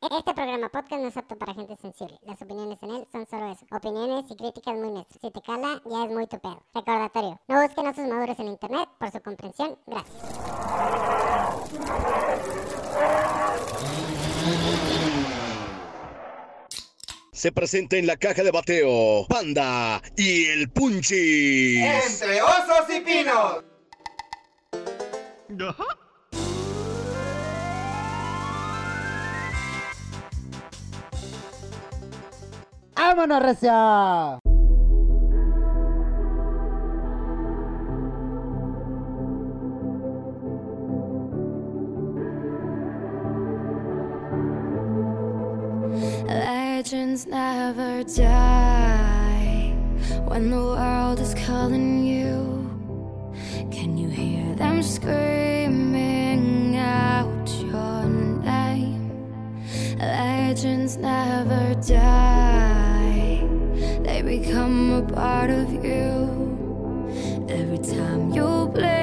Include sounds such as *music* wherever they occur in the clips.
Este programa podcast no es apto para gente sensible. Las opiniones en él son solo eso. Opiniones y críticas muy nuestras. Si te cala, ya es muy tu pedo. Recordatorio, no busquen a sus maduros en internet por su comprensión. Gracias. Se presenta en la caja de bateo Panda y el Punchi. Entre osos y pinos. ¡Vámonos, recio! Legends never die when the world is calling you. Can you hear them screaming out your name? Legends never die, become a part of you. Every time you play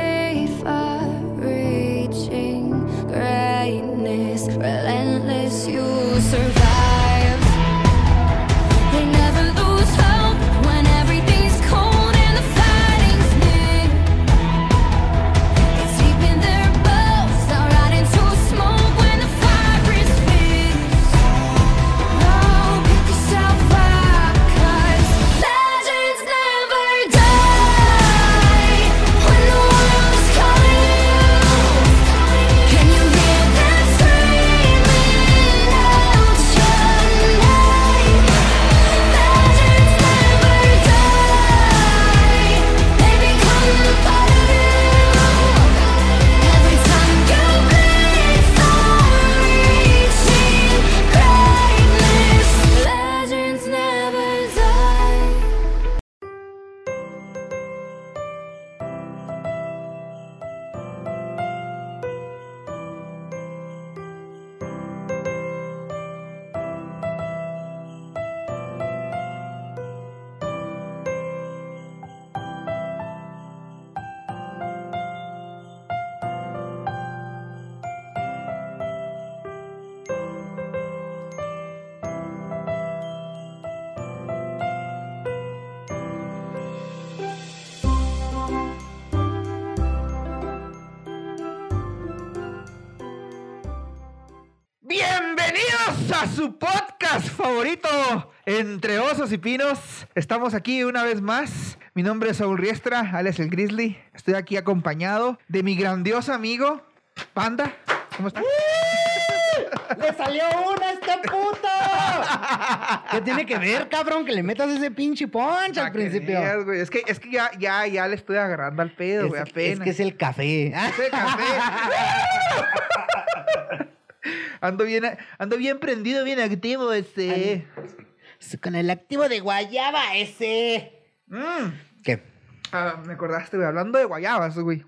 Entre Osos y Pinos. Estamos aquí una vez más. Mi nombre es Saúl Riestra, alias el Grizzly. Estoy aquí acompañado de mi grandioso amigo, Panda. ¿Cómo estás? ¡Le salió una a este puto! ¿Qué tiene que ver, cabrón? Que le metas ese pinche punch al principio. veas. Es que, es que ya, ya, ya le estoy agarrando al pedo, Es, güey, es que es el café. Ese café. *laughs* ando bien, ando bien prendido, bien activo, este. Con el activo de guayaba ese. Mm. ¿Qué? Ah, me acordaste, güey, hablando de guayabas, güey.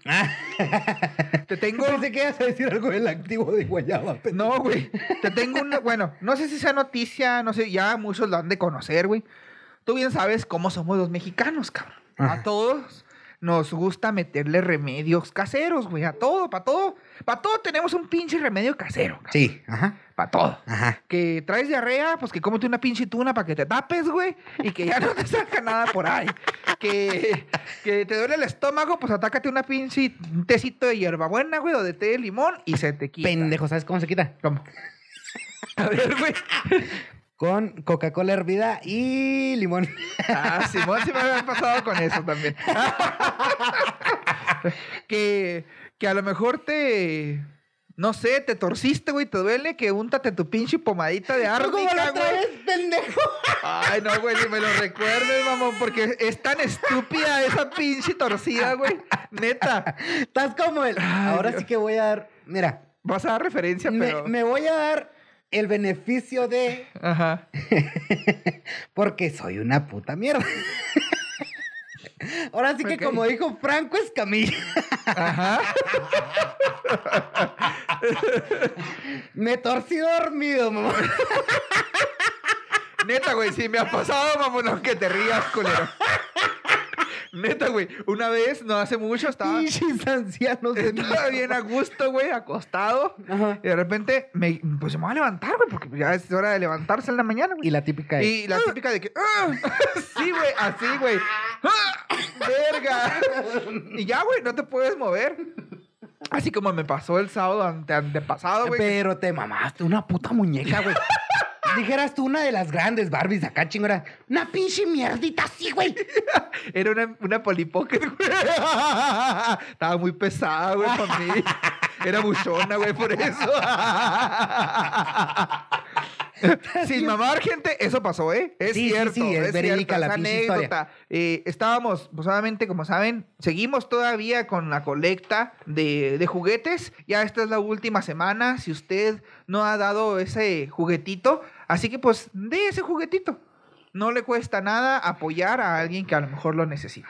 Te tengo. *laughs* Pensé que ibas a decir algo del activo de guayaba. pero- No, güey. Te tengo una. Bueno, no sé si sea noticia, no sé, ya muchos lo han de conocer, güey. Tú bien sabes cómo somos los mexicanos, cabrón. A todos nos gusta meterle remedios caseros, güey. A todo, para todo. Para todo tenemos un pinche remedio casero, cabrón. Sí, ajá, Para todo. ajá. Que traes diarrea, pues que cómete una pinche tuna para que te tapes, güey. Y que ya no te salga nada por ahí. Que, que te duele el estómago, pues atácate una pinche un tecito de hierbabuena, güey, o de té de limón y se te quita. Pendejo, ¿sabes cómo se quita? ¿Cómo? *laughs* A ver, güey. Con Coca-Cola hervida y limón. Ah, Simón sí me había pasado con eso también. *laughs* que, que a lo mejor te. No sé, te torciste, güey, te duele, que úntate tu pinche pomadita de ¿Cómo la árnica, güey. pendejo? Ay, no, güey, ni me lo recuerdes, mamón, porque es tan estúpida esa pinche torcida, güey. Neta. Estás como el. Ay, Ahora Dios. sí que voy a dar. Mira, Vas a dar referencia, me, pero. me voy a dar el beneficio de. Ajá. *laughs* Porque soy una puta mierda. *laughs* Ahora sí que, como dijo Franco Escamilla, Ajá. *laughs* me torcí dormido, mamá. Neta, güey, sí me ha pasado, mamón, aunque te rías, culero. Neta, güey. Una vez, no hace mucho, estaba, Pinches ancianos de estaba bien a gusto, güey, acostado. Ajá. Y de repente, me, pues se me va a levantar, güey, porque ya es hora de levantarse en la mañana, güey. Y la típica de, Y la típica de que. ¡ah! *laughs* Sí, güey, así, güey. ¡Ah! ¡Verga! Y ya, güey, no te puedes mover. Así como me pasó el sábado ante, antepasado, güey. Pero te mamaste una puta muñeca, güey. Dijeras tú una de las grandes Barbies acá, chingona. Una pinche mierdita así, güey. *laughs* Era una, una polipocket, güey. *laughs* Estaba muy pesada, güey, para mí. Era buchona, güey, por eso. *laughs* Sin mamar, gente, eso pasó, ¿eh? Es Sí, sí, cierto. sí, es verídica cierto, la es pinche historia. anécdota. Eh, estábamos, pues obviamente, como saben, seguimos todavía con la colecta de, de juguetes. Ya esta es la última semana. Si usted no ha dado ese juguetito, así que pues dé ese juguetito. No le cuesta nada apoyar a alguien que a lo mejor lo necesita.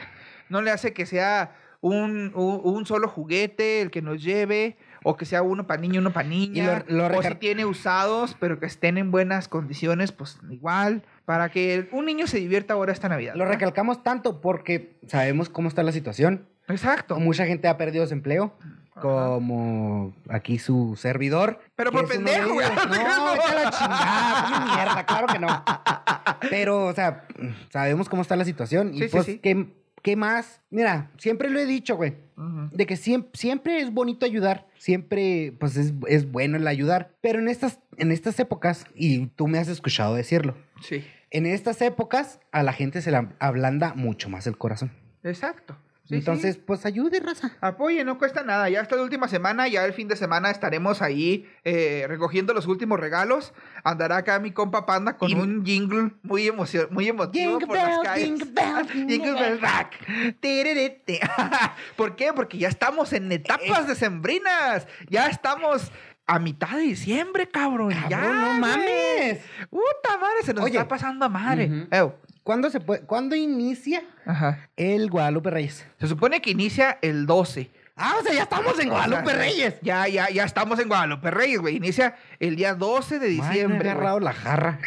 No le hace que sea un, un- un solo juguete el que nos lleve, o que sea uno para niño, uno para niña, lo o si tiene usados, pero que estén en buenas condiciones, pues igual, para que un niño se divierta ahora esta Navidad. Lo ¿verdad? recalcamos tanto porque sabemos cómo está la situación. Exacto. Mucha gente ha perdido su empleo. Como aquí su servidor. Pero por pendejo, güey. No, *laughs* vete a la chingada, mierda, claro que no. Pero, o sea, sabemos cómo está la situación. Y Sí, pues, sí. ¿qué, qué más? Mira, siempre lo he dicho, güey. De que siempre, siempre es bonito ayudar. Siempre, pues, es, es bueno el ayudar. Pero en estas, en estas épocas, y tú me has escuchado decirlo, Sí, en estas épocas a la gente se le ablanda mucho más el corazón. exacto. Sí, Entonces, sí. pues ayude, raza. Apoye, no cuesta nada. Ya esta última semana, ya el fin de semana estaremos ahí eh, recogiendo los últimos regalos. Andará acá mi compa Panda con Y- un jingle muy, emocio muy emotivo Jingle por las bell, calles. jingle bell, *laughs* jingle Jingle bell. Tiriritti. *laughs* ¿Por qué? Porque ya estamos en etapas decembrinas. Ya estamos a mitad de diciembre, cabrón. ya, Cabrón, no güey. mames. Puta madre, se nos Oye. está pasando a madre. Ujú. Ew. ¿Cuándo se puede, cuándo inicia Ajá. el Guadalupe Reyes? Se supone que inicia el 12. Ah, o sea, ya estamos en Guadalupe Reyes. Ya, ya, ya estamos en Guadalupe Reyes, güey. Inicia el día 12 de Ay, me he diciembre. güey. agarrado la jarra.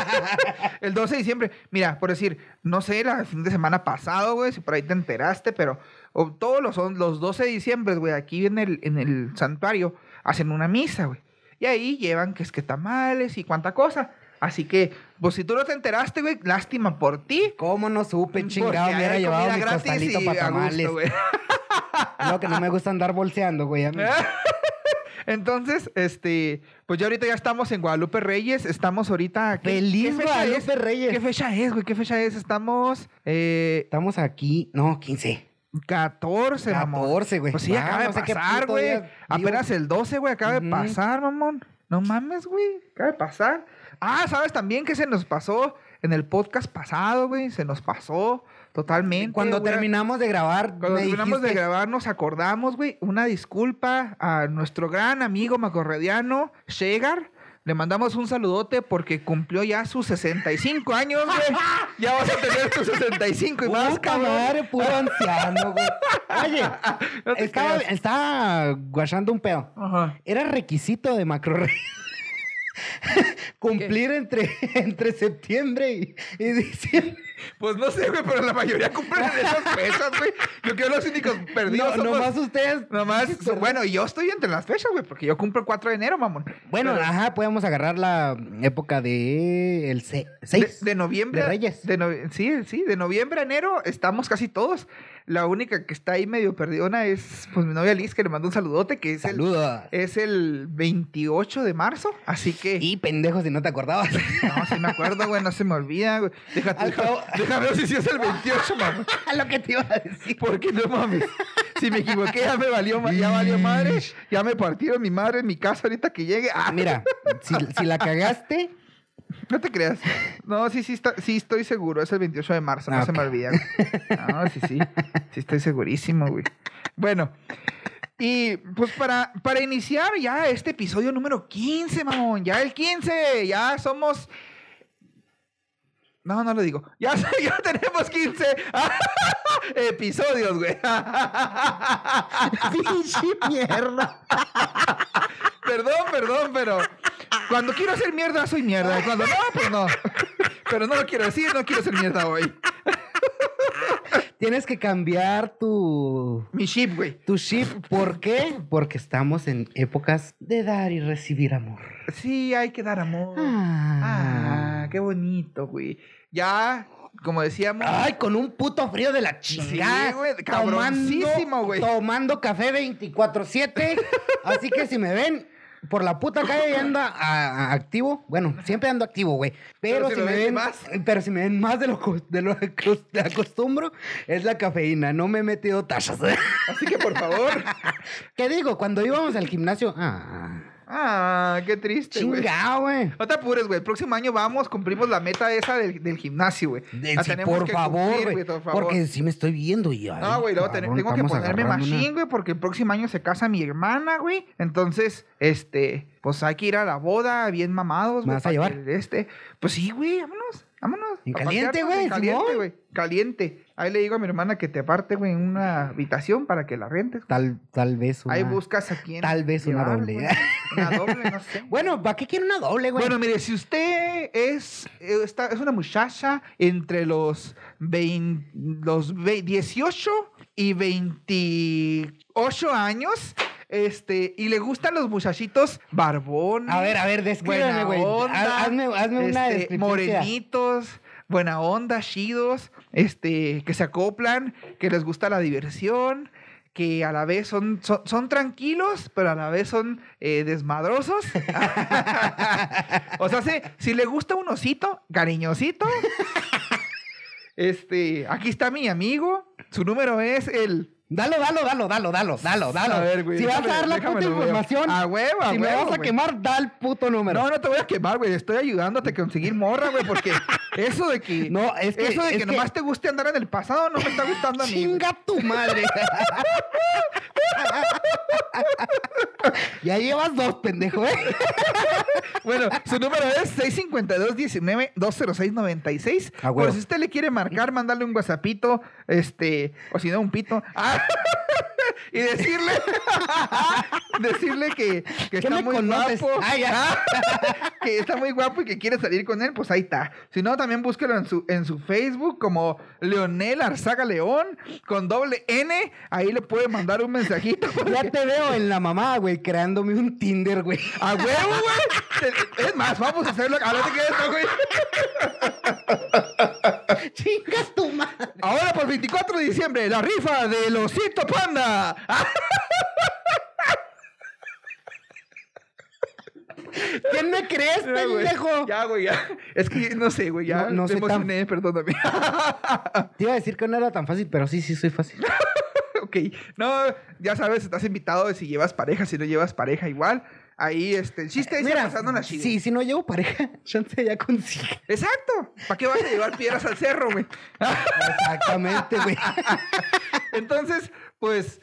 *laughs* el 12 de diciembre. Mira, por decir, no sé, la fin de semana pasado, güey, si por ahí te enteraste, pero o todos los, los 12 de diciembre, güey, aquí en el, en el santuario, hacen una misa, güey. Y ahí llevan que es que tamales y cuánta cosa. Así que, pues si tú no te enteraste, güey, lástima por ti. ¿Cómo no supe, chingado? Me hubiera llevado mi costalito y para gusto, tamales. güey. *laughs* Lo que no me gusta andar bolseando, güey. a mí. *laughs* Entonces, este, pues ya ahorita ya estamos en Guadalupe Reyes, estamos ahorita... ¿qué- ¡Feliz qué fecha Guadalupe es? Reyes! ¿Qué fecha es, güey? ¿Qué fecha es? Estamos eh, Estamos aquí, no, 15. 14, mamón. 14, güey. Pues sí, acaba de pasar, güey. Apenas el 12, güey, acaba de pasar, mamón. No mames, güey, acaba de pasar. Ah, ¿sabes también que se nos pasó en el podcast pasado, güey? Se nos pasó totalmente. Cuando güey. terminamos de grabar, Cuando terminamos de grabar nos acordamos, güey. Una disculpa a nuestro gran amigo macorrediano, Shegar. Le mandamos un saludote porque cumplió ya sus 65 años, güey. *laughs* Ya vas a tener tus 65 y más, cabrón. madre, puro anciano, güey. Oye, *laughs* No estaba, estaba guachando un pedo. Ajá. Era requisito de Macro *laughs* Cumplir entre, *laughs* entre septiembre y, y diciembre. Pues no sé, güey, pero la mayoría cumplen en esas fechas, güey. Yo creo que los únicos perdidos No, somos- nomás ustedes. Nomás, *laughs* bueno, y yo estoy entre las fechas, güey, porque yo cumplo el 4 de enero, mamón. Bueno, Pero- ajá, podemos agarrar la época de el 6. De, de noviembre. De Reyes. de sí, sí, de noviembre a enero estamos casi todos. La única que está ahí medio perdidona es pues mi novia Liz, que le mando un saludote, que es el, es el 28 de marzo. Así que. Y pendejo si no te acordabas. No, sí me acuerdo, güey, no se me olvida, güey. Déjate, cabo- déjame ver si es el 28, mamá. *laughs* lo que te iba a decir. Porque no mames. Si me equivoqué, ya me valió, ya valió madre. Ya me partieron mi madre en mi casa ahorita que llegue. Ah, Mira, si, si la cagaste, No te creas. No, sí, sí, está, sí estoy seguro. Es el 28 de marzo, no Ah, se me olvida. No, sí, sí. Sí estoy segurísimo, güey. Bueno. Y pues para, para iniciar ya este episodio número 15, mamón. Ya el 15. Ya somos... No, no lo digo. *laughs* Ya, ya tenemos 15 *laughs* episodios, güey. *laughs* pinche mierda. Perdón, perdón, pero cuando quiero hacer mierda, soy mierda. Cuando no, pues no. Pero no lo quiero decir, no quiero hacer mierda hoy. Tienes que cambiar tu, Mi chip, güey. tu chip. ¿Por qué? Porque estamos en épocas de dar y recibir amor. Sí, hay que dar amor. Ah. Ah, qué bonito, güey. Ya, como decíamos. Ay, con un puto frío de la chingada. Sí, güey, tomando, güey. tomando café 24-7. *laughs* Así que si me ven por la puta calle y anda a- a- activo, bueno, siempre ando activo, güey. Pero, si me ven más. pero si me ven más de lo, de lo que acostumbro, es la cafeína. No me he metido tachas. Así que por favor. *laughs* ¿Qué digo? Cuando íbamos al gimnasio, ah, Ah, qué triste, güey. chingado, güey. No te apures, güey. El próximo año vamos, cumplimos la meta esa del, del gimnasio, güey. Sí, por favor, güey. por favor. Porque sí me estoy viendo y ay, No, güey, luego cabrón, tengo que ponerme una- machín, güey, porque el próximo año se casa mi hermana, güey. Entonces, este, pues hay que ir a la boda bien mamados, ¿Me vas a llevar? Este, pues sí, güey, vámonos, vámonos. En caliente, güey, en Caliente, güey, caliente. Ahí le digo a mi hermana que te aparte, güey, una habitación para que la rentes. Tal, tal vez una... Ahí buscas a quién. tal vez una doble. güey. Una doble, no *laughs* sé. Bueno, ¿para qué quiere una doble, güey? Bueno, mire, si usted es, eh, está- es una muchacha entre los, vein- los ve- 18 y 28 años, este, y le gustan los muchachitos barbones. a ver, a ver, descríbeme, güey. Hazme, hazme una este, descripción. morenitos, buena onda, chidos, este, que se acoplan, que les gusta la diversión, que a la vez son, son, son tranquilos, pero a la vez son eh, desmadrosos. *laughs* o sea, si, si le gusta un osito, cariñosito. *laughs* Este, aquí está mi amigo. Su número es el. Dalo, dalo, dalo, dalo, dalo, dalo, dalo. A ver, güey, Si vas a dar la puta información, A huevo, a si me vas a güey. quemar, da el puto número. No, no te voy a quemar, güey. Estoy ayudándote a conseguir morra, güey, porque eso de que. *laughs* No, es que- Eso de es que, que- nomás te guste andar en el pasado no me está gustando a mí. Chinga tu madre. *laughs* ya llevas dos, pendejo, ¿eh? Bueno, su número es 652-19-206-96. A huevo. Por si usted le quiere marcar, mandarle un whatsappito, este, o si no, un pito. Ah, y decirle, *laughs* decirle que, que ¿Qué está muy conoces? guapo. *laughs* Que está muy guapo y que quiere salir con él, pues ahí está. Si no, también búsquelo en su, en su Facebook como Leonel Arzaga León, con doble N. Ahí le puede mandar un mensajito. *laughs* Ya te veo en la mamá, güey, creándome un Tinder, güey. ¡A huevo, güey! Es más, vamos a hacerlo. A ver, ¿qué es esto, güey? *laughs* Chingas tu madre. Ahora por 24 de diciembre, la rifa del Osito Panda. *laughs* ¿Quién me crees, Ya, güey. pendejo? Ya, güey, ya. Es que no sé, güey, ya No- no sé tan- perdóname. *laughs* Te iba a decir que no era tan fácil, pero sí, sí soy fácil. ok. No, ya sabes, estás invitado si llevas pareja, si no llevas pareja, igual. Ahí, este, el chiste es pasando una chida. sí, si no llevo pareja, *laughs* chance ya consigue. Exacto. ¿Para qué vas a llevar piedras al cerro, güey? Exactamente, güey. *laughs* Entonces, pues,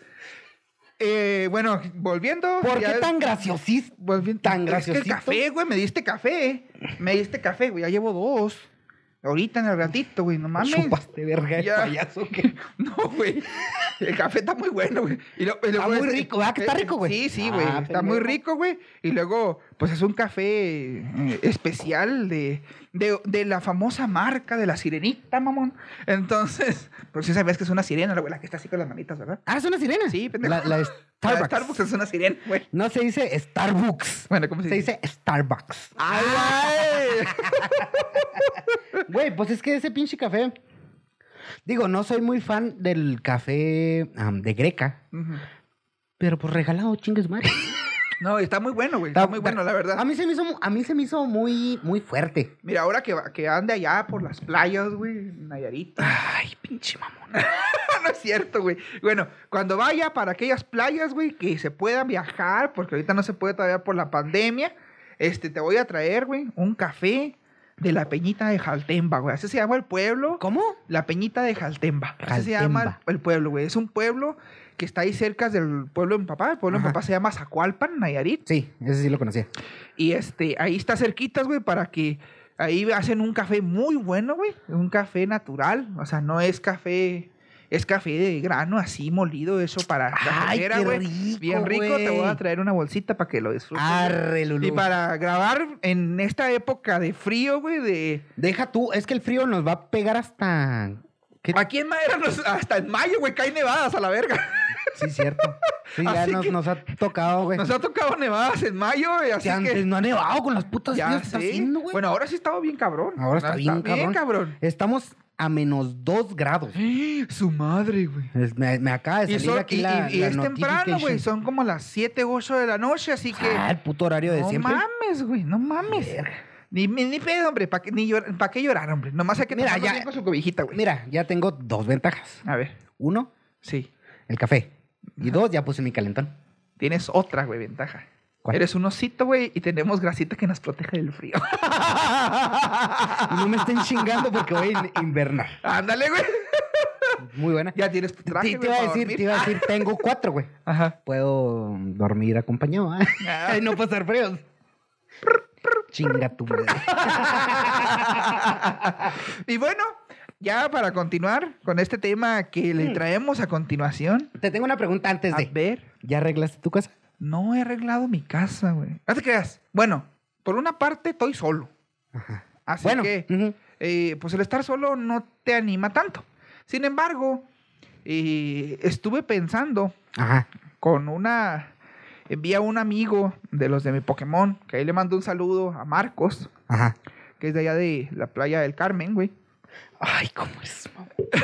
eh, bueno, volviendo. ¿Por qué tan graciosís? Tan es que el graciosito? café, güey, me diste café. Me diste café, güey, ya llevo dos. Ahorita en el ratito, güey, no mames. Chupaste verga Ya. payaso que. *laughs* No, güey. El café está muy bueno, güey. Y lo- y Está muy rico, ¿verdad que está rico, güey? Sí, sí, güey. Ah, está muy rico, güey. Y luego, pues es un café eh, especial de, de, de la famosa marca de la sirenita, mamón. Entonces, pues sí sabías que es una sirena, güey, la que está así con las manitas, ¿verdad? Ah, es una sirena. Sí, pendejo. La, la de *laughs* La Starbucks. Starbucks es una sirena, güey. No se dice Starbucks. Bueno, ¿cómo se, Se dice Starbucks. ¡Ay, güey! *laughs* Güey, pues es que ese pinche café. Digo, no soy muy fan del café de Greca, pero pues regalado, chingues madre. No, está muy bueno, güey. Está muy bueno, la verdad. A mí se me hizo, a mí se me hizo muy, muy fuerte. Mira, ahora que, va- que ande allá por las playas, güey, Nayarit. Ay, pinche mamón. *laughs* no es cierto, güey. Bueno, cuando vaya para aquellas playas, güey, que se puedan viajar, porque ahorita no se puede todavía por la pandemia, este, te voy a traer, güey, un café de la Peñita de Jaltemba, güey. Así se llama el pueblo. ¿Cómo? La Peñita de Jaltemba. Así se llama el, Jaltemba. el pueblo, güey. Es un pueblo que está ahí cerca del pueblo de mi papá. El pueblo de mi Ajá. papá se llama Zacualpan, Nayarit. Sí, ese sí lo conocía. Y este, ahí está cerquitas, güey, para que ahí hacen un café muy bueno, güey. Un café natural. O sea, no es café, es café de grano así molido, eso para la Ay, qué güey. Bien rico, te voy a traer una bolsita para que lo disfrutes. Arre, Lulú. Y para grabar en esta época de frío, güey, de... Deja tú, es que el frío nos va a pegar hasta ¿Qué? Aquí en Madera nos- hasta en mayo, güey, caen nevadas a la verga. Sí, cierto. Sí, ya nos, nos ha tocado, güey. Nos ha tocado nevadas en mayo, güey, así Que antes que... no ha nevado con las putas Ya está haciendo, güey. Bueno, ahora sí estaba bien cabrón. Ahora está bien, cabrón. cabrón. Estamos a menos 2 grados. Su madre, güey. Es- Me, me acaba de Y, salir son- aquí y- la, y- y la es temprano, güey. Son como las 7, 8 de la noche, así que... Ah, el puto horario de no siempre. mames, güey, no mames. Ni, ni, ni pedo, hombre. ¿Para qué, llor- ¿pa' qué llorar, hombre? Nomás hay que Mira, ya- bien con su cobijita, güey. Mira, ya tengo dos ventajas. A ver, Uno, sí. El café. Y dos, ya puse mi calentón. Tienes otra, güey, ventaja. ¿Cuál? Eres un osito, güey, y tenemos grasita que nos protege del frío. *laughs* Y no me estén chingando porque voy a invernar. Ándale, güey. Muy buena. Ya tienes tu traje, Te, iba a decir, te iba a decir, tengo *laughs* cuatro, güey. Ajá. Puedo dormir acompañado, ¿eh? Ah. Y no pasar fríos. Chinga tu madre. *laughs* y bueno, ya para continuar con este tema que le Mm. traemos a continuación. Te tengo una pregunta antes A de. ver, ¿Ya arreglaste tu casa? no he arreglado mi casa, güey. No te creas. Bueno, por una parte estoy solo. Así bueno, que, eh, pues el estar solo no te anima tanto. Sin embargo, eh, estuve pensando Ajá. con una... Envía un amigo de los de mi Pokémon, que ahí le mando un saludo a Marcos, Ajá. que es de allá de la playa del Carmen, güey. Ay, ¿cómo es? mamá? *laughs*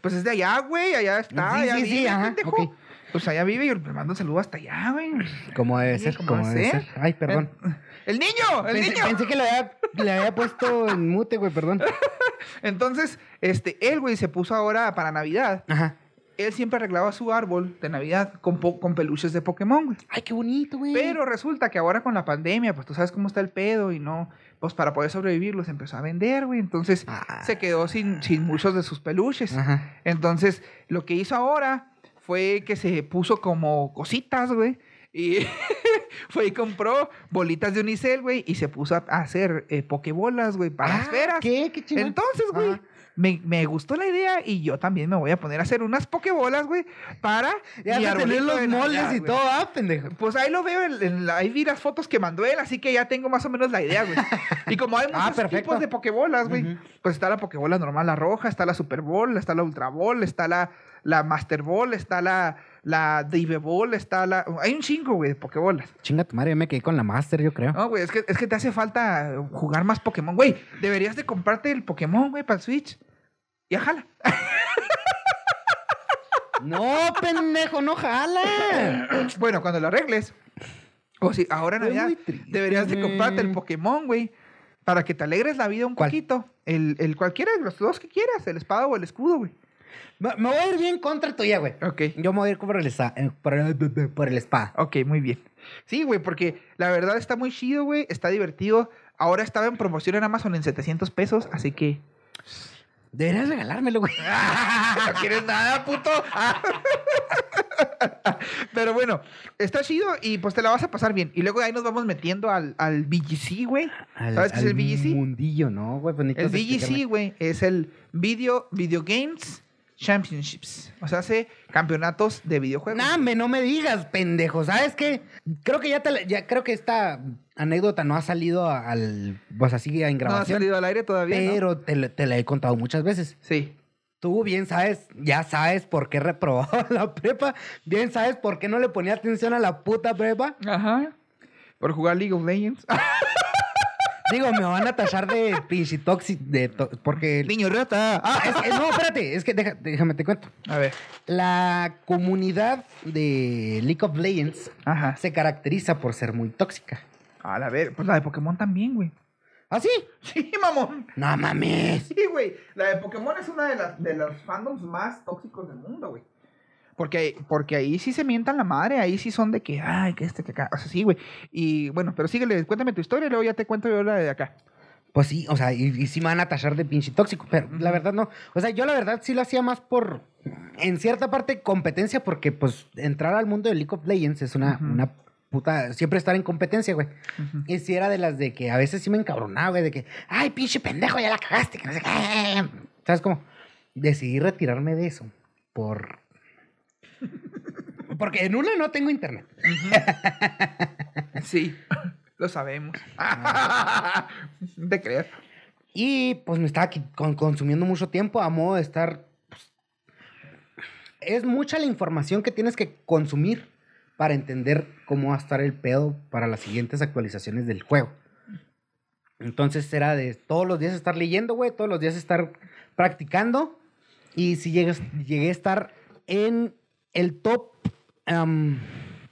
Pues es de allá, güey, allá está, Sí, allá sí, sí, vive, ajá, pendejo. ok. Pues allá vive y le mando un saludo hasta allá, güey. ¿Cómo debe Sí, ser? ¿cómo ¿Cómo debe ser? ser? Ay, perdón. *laughs* ¡El niño! ¡El Pensé, niño! pensé que le había, le había puesto en mute, güey, perdón. *laughs* Entonces, este, él, güey, se puso ahora para Navidad. Ajá. Él siempre arreglaba su árbol de Navidad con, con peluches de Pokémon, güey. Ay, qué bonito, güey. Pero resulta que ahora con la pandemia, pues tú sabes cómo está el pedo y no, pues para poder sobrevivir los empezó a vender, güey. Entonces Ah. se quedó sin, sin muchos de sus peluches. Ajá. Entonces lo que hizo ahora fue que se puso como cositas, güey. Y *laughs* fue y compró bolitas de unicel, güey, y se puso a hacer eh, pokebolas, güey, para las Ah, feras. ¿Qué? ¿Qué chingón? Entonces, güey, Ajá. Me, me gustó la idea y yo también me voy a poner a hacer unas pokebolas, güey, para Ya mi tener los de moldes y güey. todo, ah, pendejo. Pues ahí lo veo, en, en la- ahí vi las fotos que mandó él, así que ya tengo más o menos la idea, güey. *laughs* Y como hay Ah, muchos tipos de pokebolas, güey, pues está la pokebola normal, la roja, está la Super Bowl, está la Ultra Bowl, está la, la Master Ball, está la, la Dive Ball, está la... Hay un chingo, güey, de pokebolas. Chinga tu madre, yo me quedé con la Master, yo creo. No, güey, es que, es que te hace falta jugar más Pokémon. Güey, deberías de comprarte el Pokémon, güey, para el Switch. Y ajala. No, pendejo, no jala. *coughs* Bueno, cuando lo arregles. O si ahora en Navidad deberías de comprarte el. Pokémon, güey. Para que te alegres la vida un ¿Cuál? poquito. El, el cualquiera de los dos que quieras, el espada o el escudo, güey. Me voy a ir bien contra tuya, güey. Ok. Yo me voy a ir por el, esa- eh, por el, por el spa. Ok, muy bien. Sí, güey, porque la verdad está muy chido, güey. Está divertido. Ahora estaba en promoción en Amazon en 700 pesos, así que... Deberías regalármelo, güey. *laughs* ¿No quieres nada, puto? *laughs* Pero bueno, está chido y pues te la vas a pasar bien. Y luego ahí nos vamos metiendo al, al BGC, güey. ¿Sabes qué es el BGC? mundillo, ¿no, güey? Pues El explicarme. güey, es el Video, Video Games Championships. O sea, hace campeonatos de videojuegos. Nah, me, no me digas, pendejo. ¿Sabes qué? Creo que ya, te la- ya creo que esta anécdota no ha salido al... Pues así en no ha grabación. salido al aire todavía, ¿no? pero te, la- te la he contado muchas veces. Sí. Tú bien sabes, ya sabes por qué reprobaba *laughs* la prepa. Bien sabes por qué no le ponía atención a la puta prepa. Ajá. Por jugar League of Legends. *laughs* Digo, me van a tachar de pinche de to- porque... Niño rata. Ah, es que- no, espérate, es que deja- déjame te cuento. A ver. La comunidad de League of Legends Ajá. se caracteriza por ser muy tóxica. A la ver, pues la de Pokémon también, güey. ¿Ah, sí? Sí, mamón. No mames. Sí, güey. La de Pokémon es una de, las, de los fandoms más tóxicos del mundo, güey. Porque, porque ahí sí se mientan la madre, ahí sí son de que, ay, que este, que acá. O sea, sí, güey. Y bueno, pero síguele, cuéntame tu historia y luego ya te cuento yo la de acá. Pues sí, o sea, y, y sí me van a tachar de pinche tóxico, pero la verdad no. O sea, yo la verdad sí lo hacía más por, en cierta parte, competencia, porque pues entrar al mundo de League of Legends es una, una puta, siempre estar en competencia, güey. Ujú. Y sí era de las de que a veces sí me encabronaba, güey, de que, ay, pinche pendejo, ya la cagaste, que no sé qué. ¿Sabes cómo? Decidí retirarme de eso por... *laughs* Porque en una no tengo internet. Sí, lo sabemos. *laughs* te creas. Y pues me estaba consumiendo mucho tiempo a modo de estar... pues, es mucha la información que tienes que consumir para entender cómo va a estar el pedo para las siguientes actualizaciones del juego. Entonces era de todos los días estar leyendo, güey, todos los días estar practicando. Y si llegué a estar en el top am,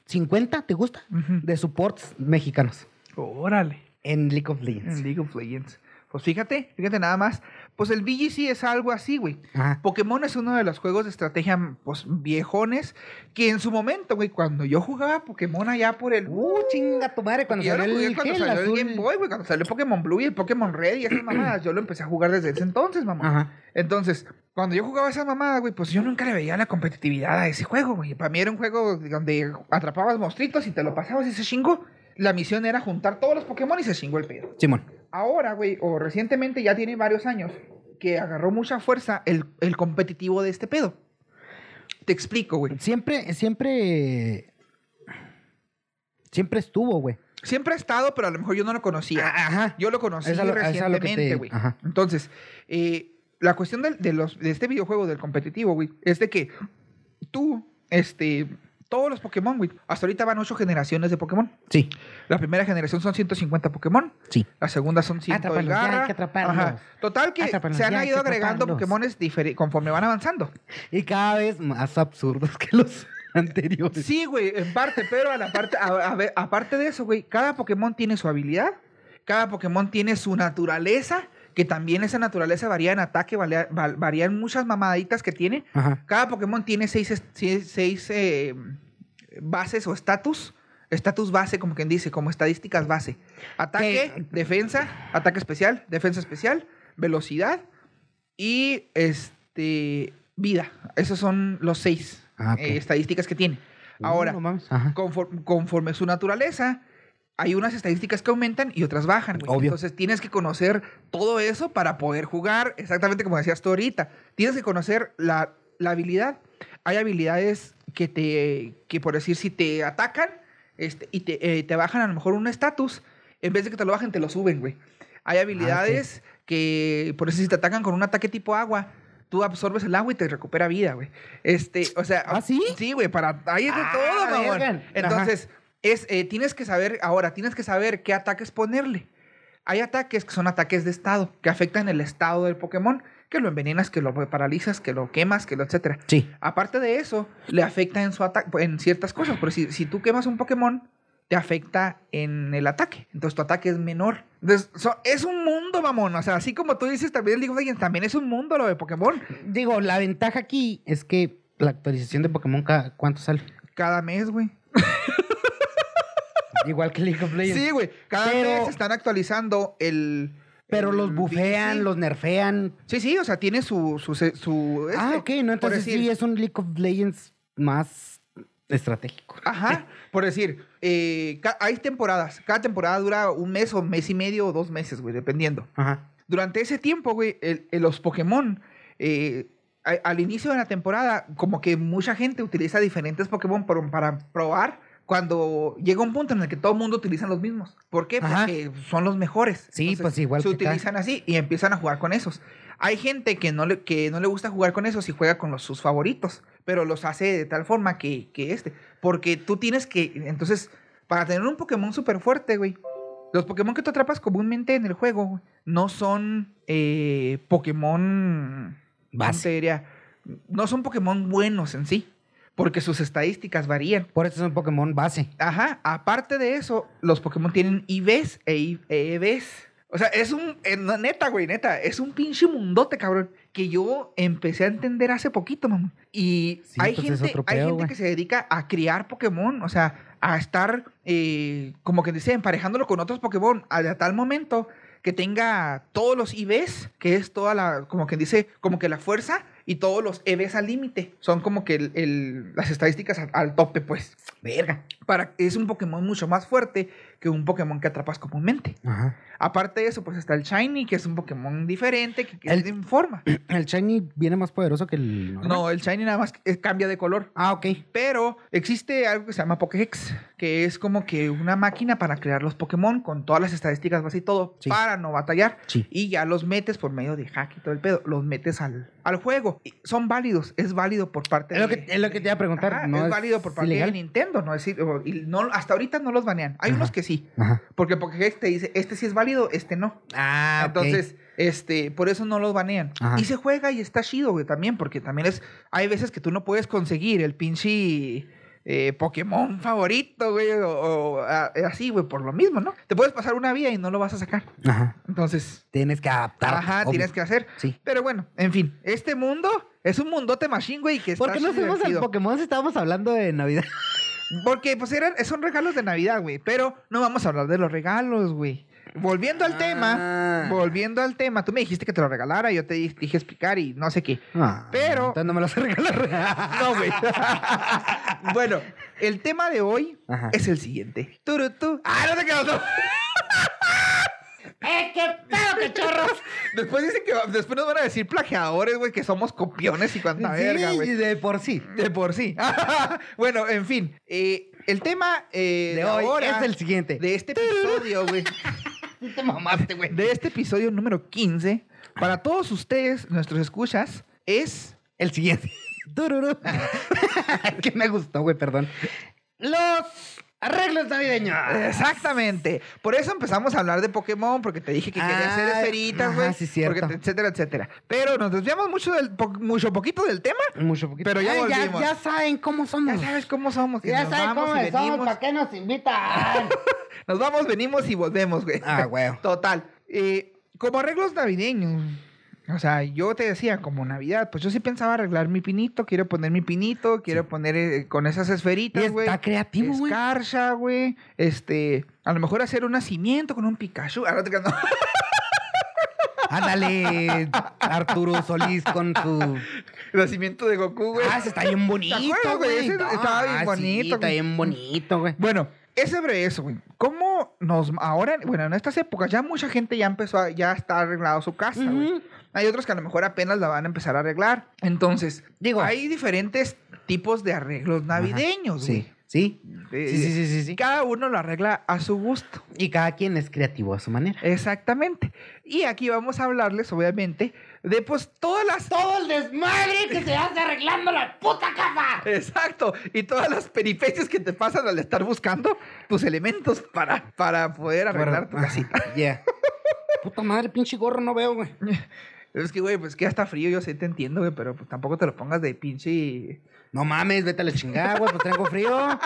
50, ¿te gusta? De supports mexicanos Órale. en League of Legends. En League of Legends. Pues fíjate, fíjate nada más. Pues el VGC es algo así, güey. Pokémon es uno de los juegos de estrategia, pues, viejones, que en su momento, güey, cuando yo jugaba Pokémon allá por el... Uh, chinga tu madre cuando salió jugué el, cuando salió el. Game Boy, güey, cuando salió Pokémon Blue y el Pokémon Red y esas *clears throat* mamadas, yo lo empecé a jugar desde ese entonces, mamá. Ajá. Entonces, cuando yo jugaba esa mamada, güey, pues yo nunca le veía la competitividad a ese juego, güey. Para mí era un juego donde atrapabas monstruitos y te lo pasabas y se chingó. La misión era juntar todos los Pokémon y se chingó el pedo. Simón. Ahora, güey, o recientemente, ya tiene varios años, que agarró mucha fuerza el, el competitivo de este pedo. Te explico, güey. Siempre, siempre. Siempre estuvo, güey. Siempre ha estado, pero a lo mejor yo no lo conocía. Ah, Ajá. Yo lo conocí lo- recientemente, te- güey. ajá. Entonces, eh, la cuestión del- de, los, de este videojuego del competitivo, güey, es de que tú, este, todos los Pokémon, güey, hasta ahorita van ocho generaciones de Pokémon. Sí, La primera generación son 150 Pokémon. sí. La segunda son 100 de Atrápalos, ya hay garra. que atraparlos. Ajá. Total que se han ya ido agregando. Pokémones conforme van avanzando. Y cada vez más absurdos que los *laughs* anteriores. Sí, güey, en parte, pero a la parte, a- a ver, aparte de eso, güey, cada Pokémon tiene su habilidad, cada Pokémon tiene su naturaleza, que también esa naturaleza varía en ataque, varía, va- varía en muchas mamaditas que tiene. Ajá. Cada Pokémon tiene seis, est- seis, seis, eh, bases o estatus. Estatus base, como quien dice, como estadísticas base. Ataque, ¿Qué? defensa, ataque especial, defensa especial, velocidad y este vida. Esos son los seis Ah, eh, estadísticas que tiene. Uh, Ahora, no conforme, conforme su naturaleza, hay unas estadísticas que aumentan y otras bajan. Obvio. Entonces tienes que conocer todo eso para poder jugar exactamente como decías tú ahorita. Tienes que conocer la, la habilidad. Hay habilidades que te, que por decir, si te atacan este, y te, eh, te bajan a lo mejor un estatus, en vez de que te lo bajen, te lo suben, güey. Hay habilidades que, por decir, si te atacan con un ataque tipo agua, tú absorbes el agua y te recupera vida, güey. Este, o sea, ¿Ah, sí? Sí, güey, para ahí es de Ah, todo, mamón. Entonces, es, eh, tienes que saber, ahora, tienes que saber qué ataques ponerle. Hay ataques que son ataques de estado, que afectan el estado del Pokémon, que lo envenenas, que lo paralizas, que lo quemas, que lo etcétera. Sí. Aparte de eso, le afecta en su ataque, en ciertas cosas. Por si, si tú quemas un Pokémon, te afecta en el ataque. Entonces tu ataque es menor. Entonces, so- es un mundo, mamón. O sea, así como tú dices también el League of Legends, también es un mundo lo de Pokémon. Digo, la ventaja aquí es que la actualización de Pokémon, cada, ¿cuánto sale? Cada mes, güey. *laughs* Igual que League of Legends. Sí, güey. Cada Pero- mes están actualizando el. Pero el los bufean, los nerfean. Sí, sí, o sea, tiene su. su, su ah, este, ok, no, entonces decir- sí es un League of Legends más estratégico. Ajá, por decir, eh, hay temporadas. Cada temporada dura un mes o mes y medio o dos meses, güey, dependiendo. Ajá. Durante ese tiempo, güey, el- el- los Pokémon, eh, al inicio de la temporada, como que mucha gente utiliza diferentes Pokémon para probar cuando llega un punto en el que todo el mundo utiliza los mismos. ¿Por qué? Ajá. Porque son los mejores. Sí, pues, igual Se que acá. utilizan así y empiezan a jugar con esos. Hay gente que no le, que no le gusta jugar con esos y juega con los, sus favoritos, pero los hace de tal forma que, que este. Porque tú tienes que, entonces, para tener un Pokémon súper fuerte, güey, los Pokémon que tú atrapas comúnmente en el juego güey, no son eh, Pokémon. ¿cómo Base. No son Pokémon buenos en sí, porque sus estadísticas varían. Por eso es un Pokémon base. Ajá, aparte de eso, los Pokémon tienen IVs e EVs. O sea, es un. eh, neta, güey, neta. Es un pinche mundote, cabrón. Que yo empecé a entender hace poquito, mamá. Y Sí, hay, pues es gente, otro hay pedo, gente güey. que se dedica a criar Pokémon. O sea, a estar, eh, como que dice, emparejándolo con otros Pokémon. A tal momento que tenga todos los IVs, que es toda la. Como que dice, como que la fuerza. Y todos los EVs al límite. Son como que el- el- las estadísticas al- al tope, pues Verga. para, es un Pokémon mucho más fuerte que un Pokémon que atrapas comúnmente. Ajá. Aparte de eso, pues está el Shiny, que es un Pokémon diferente, que, que El- te informa. *clears throat* El Shiny viene más poderoso que el normal. No, el Shiny nada más eh, cambia de color. Ah, ok. Pero existe algo que se llama Pokéhex, que es como que una máquina para crear los Pokémon con todas las estadísticas base y todo, Sí. para no batallar. Sí. Y ya los metes por medio de hack y todo el pedo, los metes al, al juego. Y son válidos, es válido por parte Es lo de- que- es lo que te iba a preguntar, Ajá, ¿no es es válido por parte de Nintendo, no es decir, o- y no, hasta ahorita no los banean. Hay Ajá. unos que sí, Ajá. porque Pokéhex te dice, este sí es válido, este no. Ah. Entonces, este, por eso no los banean. Ajá. Y se juega y está chido, güey, también, porque también es. Hay veces que tú no puedes conseguir el pinche eh, Pokémon favorito, güey, o, o, a- así, güey, por lo mismo, ¿no? Te puedes pasar una vía y no lo vas a sacar. Ajá. Entonces, Tienes que adaptar. ajá, obvio. tienes que hacer. Sí. Pero bueno, en fin, este mundo es un mundote machine, güey, que está ¿Por qué no fuimos al. Pokémon si estábamos hablando de Navidad? *laughs* Porque, pues, eran, son regalos de Navidad, güey, pero no vamos a hablar de los regalos, güey. Volviendo al tema, Ah. volviendo al tema, tú me dijiste que te lo regalara, yo te di- dije explicar y no sé qué. Ah, Pero- Entonces no me lo vas a regalar. *laughs* No, güey. *laughs* bueno, el tema de hoy Ajá. es el siguiente. Turutú. ¡Ah, no te quedó! No. ¡Eh, qué pedo, cachorros! *laughs* Después dicen que después nos van a decir plagiadores, güey, que somos copiones y cuanta verga, Sí, güey. de por sí. De por sí. *laughs* bueno, en fin. eh, el tema eh, De hoy ahora, es el siguiente. de este episodio, güey. *laughs* Te mamaste, güey. De este episodio número 15, para todos ustedes, nuestros escuchas, es El siguiente. Tururú. que me gustó, güey, perdón. Los arreglos navideños. Exactamente. Por eso empezamos a hablar de Pokémon, porque te dije que quería hacer Ah, esferitas, güey. sí, cierto. porque etcétera, etcétera. Pero nos desviamos mucho del po- mucho poquito del tema. Mucho poquito. Pero ya Ay, volvimos. ya, saben cómo somos. Ya sabes cómo somos. que Ya saben cómo y somos. ¿Para qué nos invitan? *laughs* Nos vamos, venimos y volvemos, güey. Ah, güey. Total. Eh, como arreglos navideños. O sea, yo te decía, como Navidad, pues yo sí pensaba arreglar mi pinito, quiero poner mi pinito, quiero poner eh, con esas esferitas, güey. está creativo, güey. Escarcha, güey. Este, a lo mejor hacer un nacimiento con un Pikachu. Ah, no te no. *laughs* Ándale, Arturo Solís con su. Nacimiento de Goku, güey. Ah, ese está bien bonito, güey? Ese estaba bien Ah, sí, bonito, está güey. bien bonito, güey. Bueno, es sobre eso, güey. ¿Cómo nos ahora, bueno, en estas épocas ya mucha gente ya empezó a, ya está arreglado su casa, güey. Hay otros que a lo mejor apenas la van a empezar a arreglar. Entonces, Digo- hay diferentes tipos de arreglos navideños, güey. Sí, sí. Eh, Sí, sí, sí, sí, sí. cada uno lo arregla a su gusto. Y cada quien es creativo a su manera. Exactamente. Y aquí vamos a hablarles, obviamente, de pues todas las... Todo el desmadre que se hace arreglando la puta casa. Exacto. Y todas las peripecias que te pasan al estar buscando tus elementos para, para poder arreglar tu casita. Yeah. *laughs* Puta madre, pinche gorro, no veo, güey. *laughs* Es que, güey, pues que ya está frío, yo sé, te entiendo, güey, pero pues tampoco te lo pongas de pinche... No mames, vete a la chingada, güey, pues tengo frío. *laughs*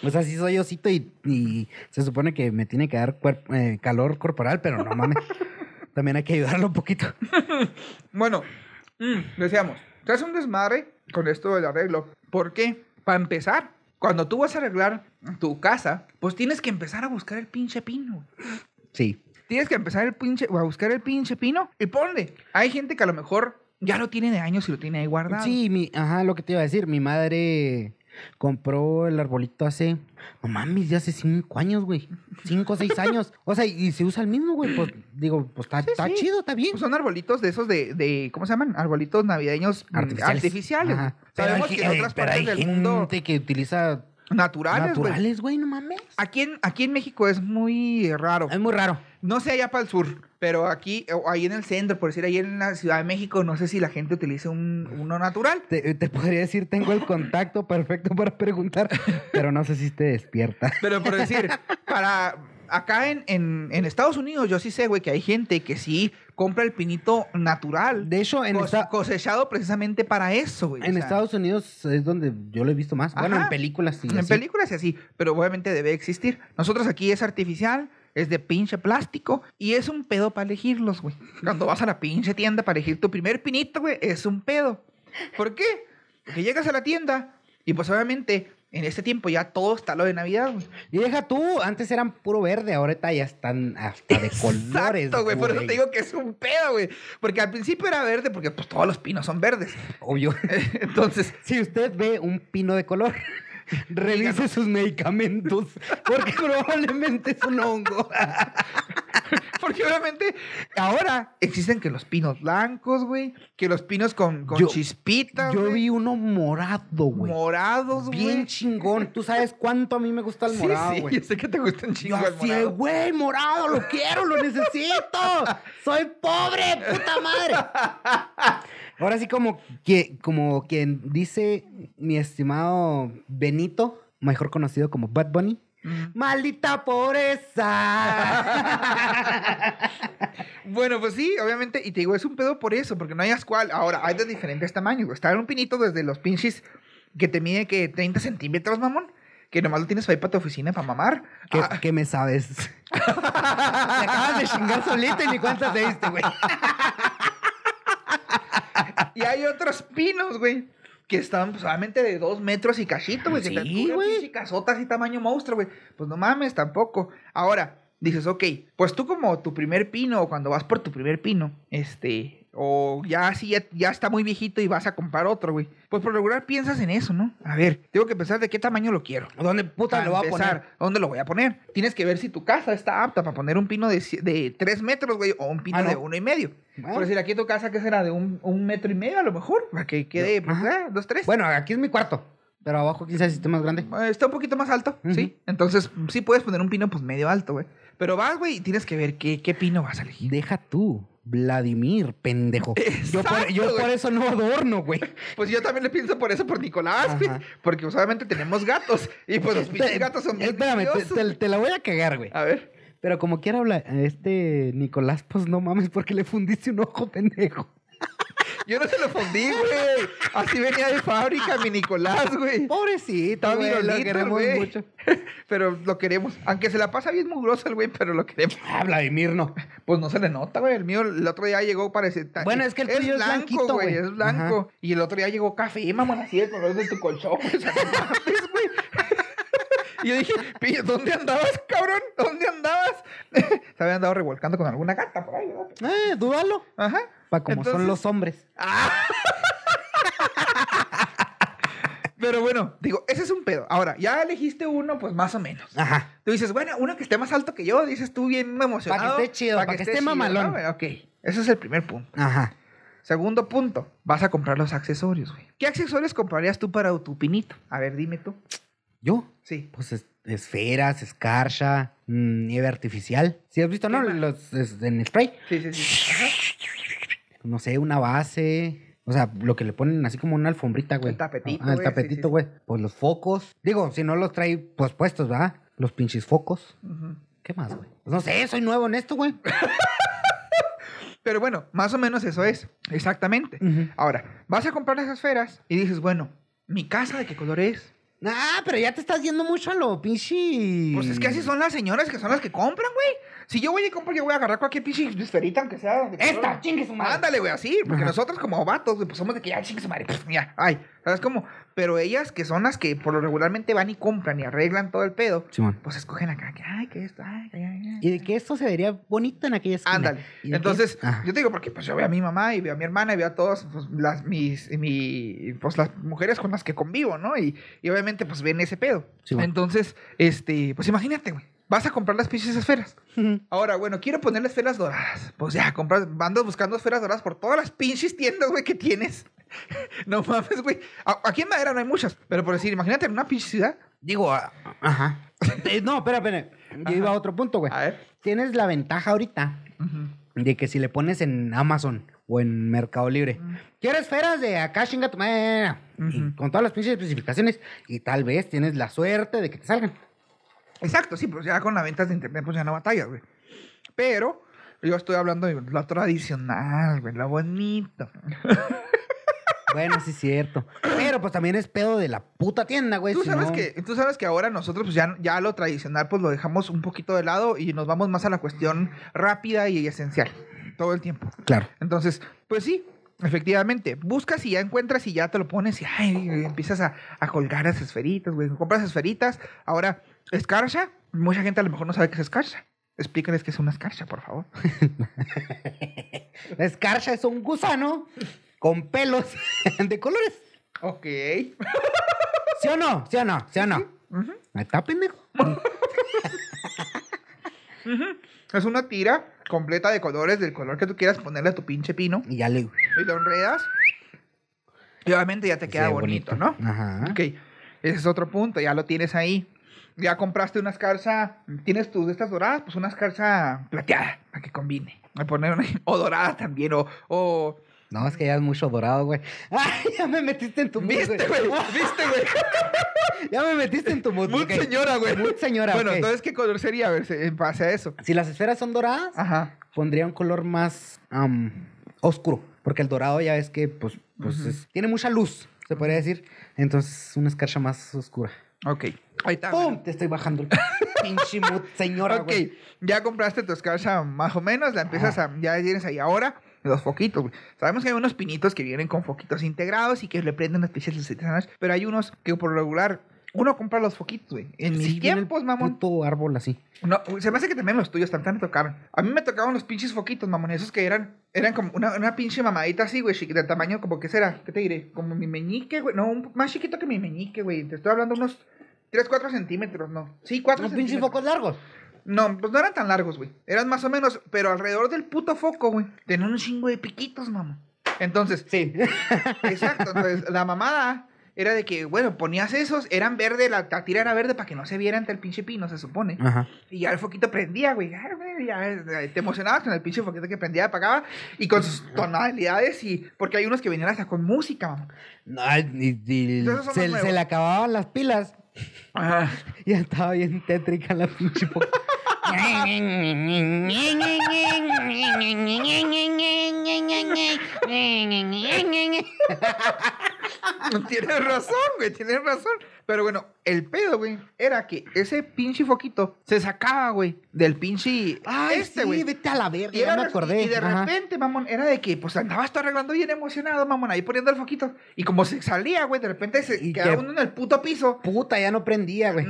Pues así soy osito y, y se supone que me tiene que dar cuerp- eh, calor corporal, pero no mames. *laughs* También hay que ayudarlo un poquito. *laughs* Bueno, mm, decíamos, te hace un desmadre con esto del arreglo. ¿Por qué? Para empezar, cuando tú vas a arreglar tu casa, pues tienes que empezar a buscar el pinche pino. Sí. Tienes que empezar el pinche, a buscar el pinche pino y ponle. Hay gente que a lo mejor ya lo tiene de años y lo tiene ahí guardado. Sí, mi, ajá, lo que te iba a decir. Mi madre compró el arbolito hace, no mames, ya hace cinco años, güey. Cinco o seis *laughs* años. O sea, y se usa el mismo, güey. Pues digo, pues está, Sí, está sí. chido, está bien. Pues son arbolitos de esos de, de, ¿cómo se llaman? Arbolitos navideños mm, Artificiales. Pero Sabemos que en otras pero hay partes del gente mundo que utiliza naturales, güey. naturales, güey, no mames. Aquí en, aquí en México es muy raro. Es muy raro. No sé allá para el sur, pero aquí, o ahí en el centro, por decir, ahí en la Ciudad de México, no sé si la gente utiliza un, uno natural. Te, te podría decir, tengo el contacto *laughs* perfecto para preguntar, pero no sé si te despierta. *laughs* Pero por decir, para acá en, en, en Estados Unidos, yo sí sé, güey, que hay gente que sí compra el pinito natural. De hecho, en, cos- esta- cosechado precisamente para eso, güey. o en sea, Estados Unidos es donde yo lo he visto más. Bueno, en películas sí. En así. películas y así, pero obviamente debe existir. Nosotros aquí es artificial, es de pinche plástico y es un pedo para elegirlos, güey. Cuando vas a la pinche tienda para elegir tu primer pinito, güey, es un pedo. ¿Por qué? Porque llegas a la tienda y pues obviamente en este tiempo ya todo está lo de Navidad, güey. Y deja tú, antes eran puro verde, ahorita ya están hasta de *laughs* colores. Exacto, güey. Por eso te digo que es un pedo, güey. Porque al principio era verde porque pues todos los pinos son verdes. Obvio. *laughs* Entonces, *laughs* si usted ve un pino de color, revise sus medicamentos, porque probablemente es un hongo. *laughs* Porque obviamente ahora existen que los pinos blancos, güey, que los pinos con, con Yo- chispitas, Yo vi uno morado, güey. morados, güey. Bien chingón. Tú sabes cuánto a mí me gusta el Sí, morado, sí, güey. yo sé que te gusta un Yo chingo el así, de, morado. güey, morado, lo quiero, lo necesito. *laughs* Soy pobre, puta madre. Ahora sí, como, que, como quien dice mi estimado Benito, mejor conocido como Bad Bunny. Mm. ¡Maldita pobreza! *laughs* Bueno, pues sí, obviamente, y te digo, es un pedo por eso, porque no hay cuál. Ahora, hay de diferentes tamaños. güey. Está en un pinito desde los pinches que te mide que 30 centímetros, mamón. Que nomás lo tienes ahí para tu oficina para mamar. ¿Qué, Ah, qué me sabes? *laughs* Te acabas de chingar solito y ni cuenta te diste, güey. *laughs* y hay otros pinos, güey. Que están pues, solamente de dos metros y cachito, güey. Sí, güey. pinche casota así tamaño monstruo, güey. Pues no mames, tampoco. Ahora, dices, ok, pues tú como tu primer pino, o cuando vas por tu primer pino, este, o ya así ya, ya está muy viejito y vas a comprar otro, güey. Pues por regular piensas en eso, ¿no? A ver, tengo que pensar de qué tamaño lo quiero. ¿Dónde puta Para lo va a poner? ¿Dónde lo voy a poner? Tienes que ver si tu casa está apta para poner un pino de, de 3 metros, güey, o un pino Ah, no. de uno y medio. Ah. Por decir, aquí tu casa, ¿qué será? De un, un metro y medio a lo mejor, para que quede, pues, eh, dos, tres. Bueno, aquí es mi cuarto. Pero abajo quizás esté más grande. Eh, Está un poquito más alto, ¿sí? Entonces, sí puedes poner un pino, pues, medio alto, güey. Pero vas, güey, y tienes que ver qué, qué pino vas a elegir. Deja tú, Vladimir, pendejo. Yo por, yo eso no adorno, güey. *laughs* Pues yo también le pienso por eso, por Nicolás, güey. Porque usualmente tenemos gatos. Y pues los pinches gatos son Espérame, te, te- te la voy a cagar, güey. A ver. Pero como quiera hablar, este Nicolás, pues no mames, porque le fundiste un ojo, *laughs* pendejo. Yo no se lo fundí, güey. Así venía de fábrica mi Nicolás, güey. Pobrecito, güey, lo queremos güey. mucho. *laughs* Pero lo queremos. Aunque se la pasa bien mugroso el güey, pero lo queremos. Ah, Vladimir no. Pues no se le nota, güey. El mío el otro día llegó, parece. ta- Bueno, es que el tuyo es blanquito, güey. Es blanco. Y el otro día llegó café, mamón, así el color de tu colchón. O sea, *laughs* no mames, güey. Y yo dije, "Pillo, ¿dónde andabas, cabrón? ¿Dónde andabas? *laughs* Se había andado revolcando con alguna gata por ahí, ¿verdad? Eh, dúdalo. Ajá. Como son los hombres. *laughs* Pero bueno, digo, ese es un pedo. Ahora, ya elegiste uno, pues más o menos. Ajá. Tú dices, bueno, uno que esté más alto que yo, dices tú bien emocionado. esté chido, pa' que esté mamalón. ¿no, güey? Ok, ese es el primer punto. Ajá. Segundo punto, vas a comprar los accesorios, güey. ¿Qué accesorios comprarías tú para tu pinito? A ver, dime tú. ¿Yo? Sí. Pues es- esferas, escarcha, mm, nieve artificial. Si has visto, ¿no? Los es- en spray. Sí, sí, sí. Ajá. No sé, una base. O sea, lo que le ponen así como una alfombrita, güey. El tapetito, Ah, el güey, sí, sí, tapetito, sí. güey. Pues los focos. Digo, si no los trae pues puestos, ¿verdad? Los pinches focos. ¿Qué más, güey? Pues no sé, soy nuevo en esto, güey. *laughs* Pero bueno, más o menos eso es. Exactamente. Ahora, vas a comprar las esferas y dices, bueno, ¿mi casa de qué color es? Ah, pero ya te estás yendo mucho a lo pinche. Pues es que así son las señoras que son las que compran, güey. Si yo voy y compro, yo voy a agarrar cualquier pinche esferita, aunque sea. de Esta, color. chingue su madre. Ándale, güey, así. Porque Ajá. nosotros, como vatos, güey, pues somos de que ya chingue su madre. Pues, ya, ay. ¿Sabes cómo? Pero ellas, que son las que por lo regularmente van y compran y arreglan todo el pedo, Simón. pues escogen acá, que ay, que esto, ay, que ay, ay. Y de que esto se vería bonito en aquella esquina. Ándale. Entonces, yo te digo porque pues yo veo a mi mamá y veo a mi hermana y veo a todas pues, las mis mi, pues las mujeres con las que convivo, ¿no? Y, y obviamente pues ven ese pedo. Sí, bueno. Entonces, este, pues imagínate, güey. Vas a comprar las pinches esferas. Ahora, bueno, quiero ponerle esferas doradas. Pues ya, compras, andas buscando esferas doradas por todas las pinches tiendas, güey, que tienes. *laughs* no mames, güey. Aquí en Madera no hay muchas, pero por decir, imagínate en una pinche ciudad. Digo, ah, ajá. *laughs* Eh, no, espera, espera. Yo iba a otro punto, güey. A ver. Tienes la ventaja ahorita Ujú. De que si le pones en Amazon o en Mercado Libre, ¿quieres esferas de acá, chinga tu madre? Con todas las pinches especificaciones y tal vez tienes la suerte de que te salgan. Exacto, sí, pues ya con las ventas de internet pues ya no batallas, güey. Pero yo estoy hablando de lo tradicional, güey, lo bonito. *laughs* Bueno, sí es cierto. Pero pues también es pedo de la puta tienda, güey. Tú si sabes, no- que, tú sabes que ahora nosotros pues ya, ya lo tradicional pues lo dejamos un poquito de lado y nos vamos más a la cuestión rápida y esencial todo el tiempo. Claro. Entonces, pues sí, efectivamente, buscas y ya encuentras y ya te lo pones y ay, empiezas a, a colgar las esferitas, güey. Compras esferitas. Ahora, escarcha, mucha gente a lo mejor no sabe qué es escarcha. Explícales qué es una escarcha, por favor. *laughs* La escarcha es un gusano con pelos *laughs* de colores. Ok. ¿Sí o no? ¿Sí o no? ¿Sí o no? Ahí está, pendejo. *laughs* Es una tira completa de colores del color que tú quieras ponerle a tu pinche pino. Y ya le... Y lo enredas. Y obviamente ya te queda Sí, bonito, ¿no? Ajá. Ok, ese es otro punto, ya lo tienes ahí. Ya compraste una escarza, tienes tus de estas doradas, pues una escarza plateada, para que combine. A poner una, *laughs* o dorada también, o, o... No, es que ya es mucho dorado, güey. *laughs* ¡Ay, ya me metiste en tu mood, ¿Viste, güey? *laughs* ¿Viste, güey? Ya me metiste en tu mood. Muy ok. señora, güey. Muy señora, Bueno, entonces, ¿qué color sería? A ver, en base a eso. Si las esferas son doradas, Ajá. pondría un color más am, oscuro. Porque el dorado ya es que, pues, pues es- tiene mucha luz, se podría decir. Entonces, una escarcha más oscura. Ok. Ahí está. ¡Pum! Te estoy bajando el *laughs* pinche mood, señora, Ok, güey. ya compraste tu escarcha más o menos, la empiezas a, ya tienes ahí ahora los foquitos, güey. Sabemos que hay unos pinitos que vienen con foquitos integrados y que le prenden especies lucitas, pero hay unos que por lo regular uno compra los foquitos, güey. En Sí, mis tiempos, mamón. Puto árbol así. No, se me hace que también los tuyos también me tocaron. A mí me tocaban los pinches foquitos, mamón, esos que eran eran como una, una pinche mamadita así, güey, chiquita, de tamaño como que será, ¿qué te diré? Como mi meñique, güey. No, un, más chiquito que mi meñique, güey. Te estoy hablando unos 3, 4 centímetros, no. Sí, 4 Unos pinches centímetros. focos largos. No, pues no eran tan largos, güey. Eran más o menos, pero alrededor del puto foco, güey. Tenían un chingo de piquitos, mamá. Entonces, Sí. *laughs* exacto. Entonces, la mamada era de que, bueno, ponías esos, eran verde, la, la tira era verde para que no se viera ante el pinche pino, se supone. Ajá. Y ya el foquito prendía, güey. Eh, te emocionabas con el pinche foquito que prendía, apagaba. Y con sus tonalidades y... Porque hay unos que venían hasta con música, mamá. No, y- se, se le acababan las pilas. Ajá. Ya estaba bien tétrica la pinche. *laughs* Tienes razón, güey, tienes razón. Pero bueno, el pedo, güey, era que ese pinche foquito se sacaba, güey, del pinche Ay, este, sí, güey. vete a la verga, Y, ya me acordé. y de Ajá. repente, mamón, era de que pues andabas tú arreglando bien emocionado, mamón, ahí poniendo el foquito. Y como se salía, güey, de repente se Y quedaba que- uno en el puto piso. Puta, ya no prendía, güey.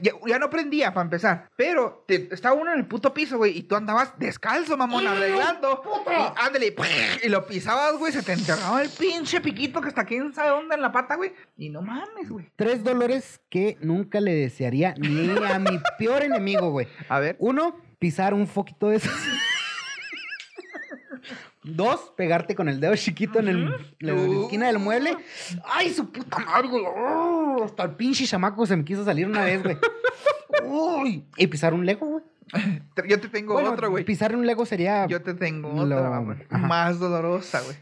Ya, ya no prendía para empezar. Pero te- estaba uno en el puto piso, güey. Y tú andabas descalzo, mamón, arreglando. Y ándale. Y lo pisabas, güey. Se te enterraba el pinche piquito que está quién sabe dónde en la pata, güey. Y no mames, güey. Tres dolores que nunca le desearía ni a mi *laughs* peor enemigo, güey. A ver. Uno, pisar un foquito de esos. Dos, pegarte con el dedo chiquito en, el- en la esquina del mueble. ¡Ay, su puta madre, güey! ¡Oh! hasta el pinche chamaco se me quiso salir una vez, güey. *laughs* Uy, y pisar un Lego, güey. *laughs* Yo te tengo Bueno, otro, güey. Pisar un Lego sería. Yo te tengo Lo- otra. Más dolorosa, güey.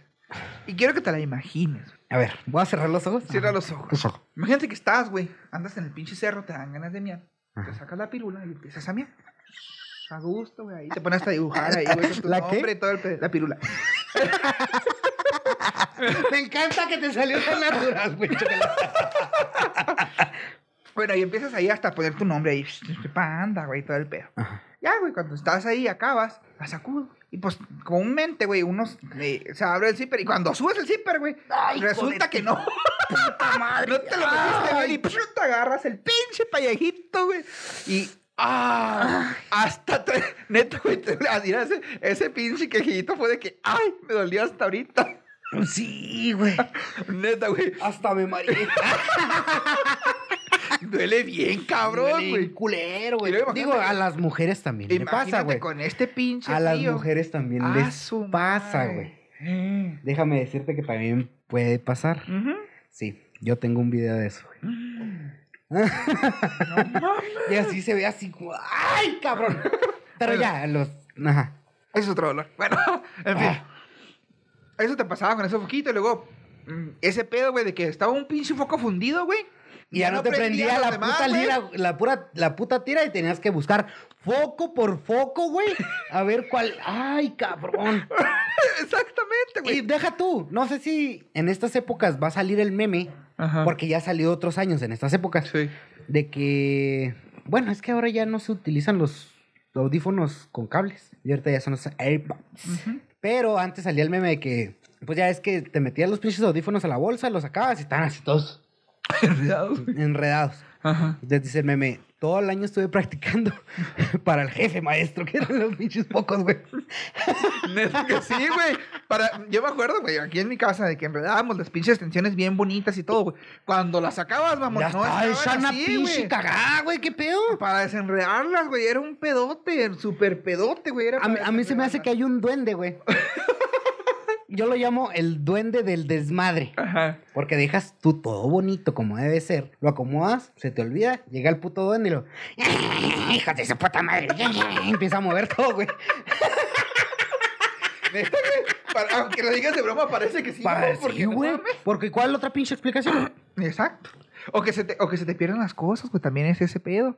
Y quiero que te la imagines. güey. A ver, voy a cerrar los ojos. Cierra Ajá. los ojos. Imagínate que estás, güey. Andas en el pinche cerro, te dan ganas de miar. Te sacas la pirula y empiezas a miar. A gusto, güey. Ahí te pones hasta a dibujar ahí, güey, *laughs* ¿La qué? nombre y todo el pe- La pirula. *laughs* Me encanta que te salió tan natural, güey. Bueno, y empiezas ahí hasta poner tu nombre ahí. Panda, güey, todo el pedo. Ya, güey, cuando estás ahí, acabas, la sacudo. Y pues, comúnmente, güey, unos eh, se abre el zipper. Y cuando subes el zipper, güey, resulta que no. Puta madre. No te lo metiste, güey. Y pues, te agarras el pinche payajito, güey. Y. ¡Ah! Hasta te, neta, güey, te, ese, ese pinche quejito fue de que, ¡ay! Me dolió hasta ahorita. Sí, güey. Neta, güey. Hasta me mareé. *laughs* Duele bien, cabrón, güey. culero, güey. Digo, a las mujeres también le pasa, güey. con este pinche A las mujeres también Ah, les pasa, güey. Eh. Déjame decirte que también puede pasar. Sí, yo tengo un video de eso, güey. *laughs* y así se ve así ¡ay, cabrón! *laughs* Pero Bueno. ya, los... Ajá. Ese es otro dolor. Bueno, *laughs* en fin. Ah. Eso te pasaba con ese foquito y luego mm, ese pedo, güey, de que estaba un pinche foco fundido, güey. Y ya no te prendía la demás, puta güey. lira, la pura, la puta tira y tenías que buscar foco por foco, güey. A ver cuál. ¡Ay, cabrón! *laughs* Exactamente, Y güey. deja tú, no sé si en estas épocas va a salir el meme, Ajá. porque ya ha salido otros años en estas épocas, Sí. de que, bueno, es que ahora ya no se utilizan los audífonos con cables, y ahorita ya son los AirPods. Pero antes salía el meme de que, pues ya es que te metías los pinches audífonos a la bolsa, los sacabas y estaban así todos *laughs* Enredados, enredados. Ajá. Entonces dice el meme, todo el año estuve practicando *laughs* para el jefe maestro, que eran los pinches pocos, güey. *laughs* Que sí, güey. Para, yo me acuerdo, güey, aquí en mi casa, de que enredábamos las pinches extensiones bien bonitas y todo, güey. Cuando las sacabas, vamos, Ya no una pinche cagada, güey, qué pedo. Para desenredarlas, güey, era un pedote, súper pedote, güey. era A mí, a mí se me hace que hay un duende, güey. Yo lo llamo el duende del desmadre. Ajá. Porque dejas tú todo bonito como debe ser. Lo acomodas, se te olvida, llega el puto duende y lo. ¡Hijas de su puta madre! *laughs* Empieza a mover todo, güey. Neta, *laughs* güey, para- aunque lo digas de broma, parece que sí. Para- ¿no? Porque, no güey. mames. Porque ¿cuál otra pinche explicación? *clears throat* Exacto. O que, se te, o que se te pierdan las cosas, güey, también es ese pedo.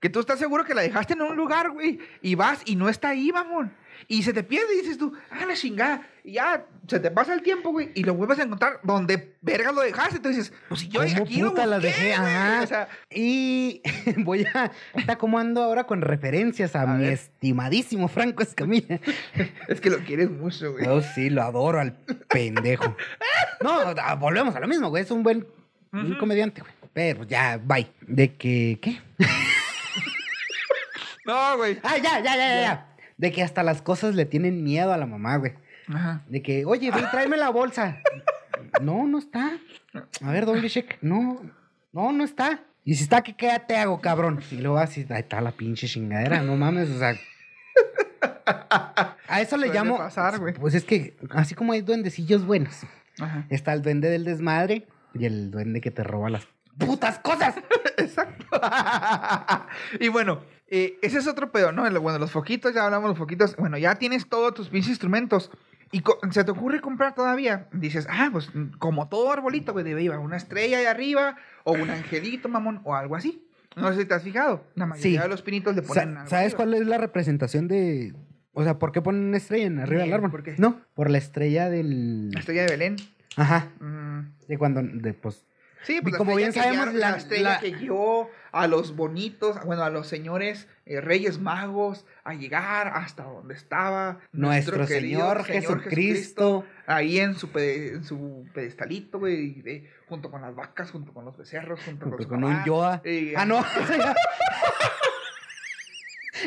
Que tú estás seguro que la dejaste en un lugar, güey, y vas y no está ahí, mamón. Y se te pierde y dices tú, ah, la chingada. Y ya se te pasa el tiempo, güey, y lo vuelves a encontrar donde verga lo dejaste. Tú dices, pues si yo ¿Cómo aquí lo puta las busqué, dejé? Ajá. O sea, Y *laughs* voy a. Está como ando ahora con referencias a, A mi ver. estimadísimo Franco Escamilla. *laughs* es que lo quieres mucho, güey. Yo sí, lo adoro al pendejo. *laughs* No, ah, volvemos a lo mismo, güey. Es un buen un comediante, güey. Pero ya, bye. De que. ¿Qué? No, güey. Ah, ya, ya, ya, ya, ya. De que hasta las cosas le tienen miedo a la mamá, güey. Ajá. De que, oye, ve, tráeme la bolsa. No, no está. A ver, doble check. No, no, no está. Y si está, ¿qué, qué te hago, cabrón? Y luego así, ahí está la pinche chingadera, no mames, o sea. A eso le llamo. pasar, güey. Pues es que, así como hay duendecillos buenos, Ajá. está el duende del desmadre y el duende que te roba las putas cosas. *laughs* Exacto. *laughs* y bueno, eh, ese es otro pedo, ¿no? Bueno, los foquitos, ya hablamos de los foquitos. Bueno, ya tienes todos tus pinches instrumentos. Y se te ocurre comprar todavía. Dices, ah, pues como todo arbolito, güey, debe llevar una estrella ahí arriba, o un angelito, mamón, o algo así. No sé si te has fijado. La mayoría Sí. de los pinitos le Sa- ponen algo ¿Sabes arriba. cuál es la representación de.? O sea, ¿por qué ponen una estrella en arriba del árbol? ¿por qué? No, por la estrella del. La estrella de Belén. Ajá. Mm, De cuando. De, pues, Sí, pues Y como bien sabemos, la, la- estrella la- que guió a los bonitos, bueno, a los señores eh, reyes magos a llegar hasta donde estaba nuestro Señor, Jesucristo. ahí en su, pede- en su pedestalito, güey, junto con las vacas, junto con los becerros, junto, junto con, su con un Yoda. y- Ah, no. *laughs*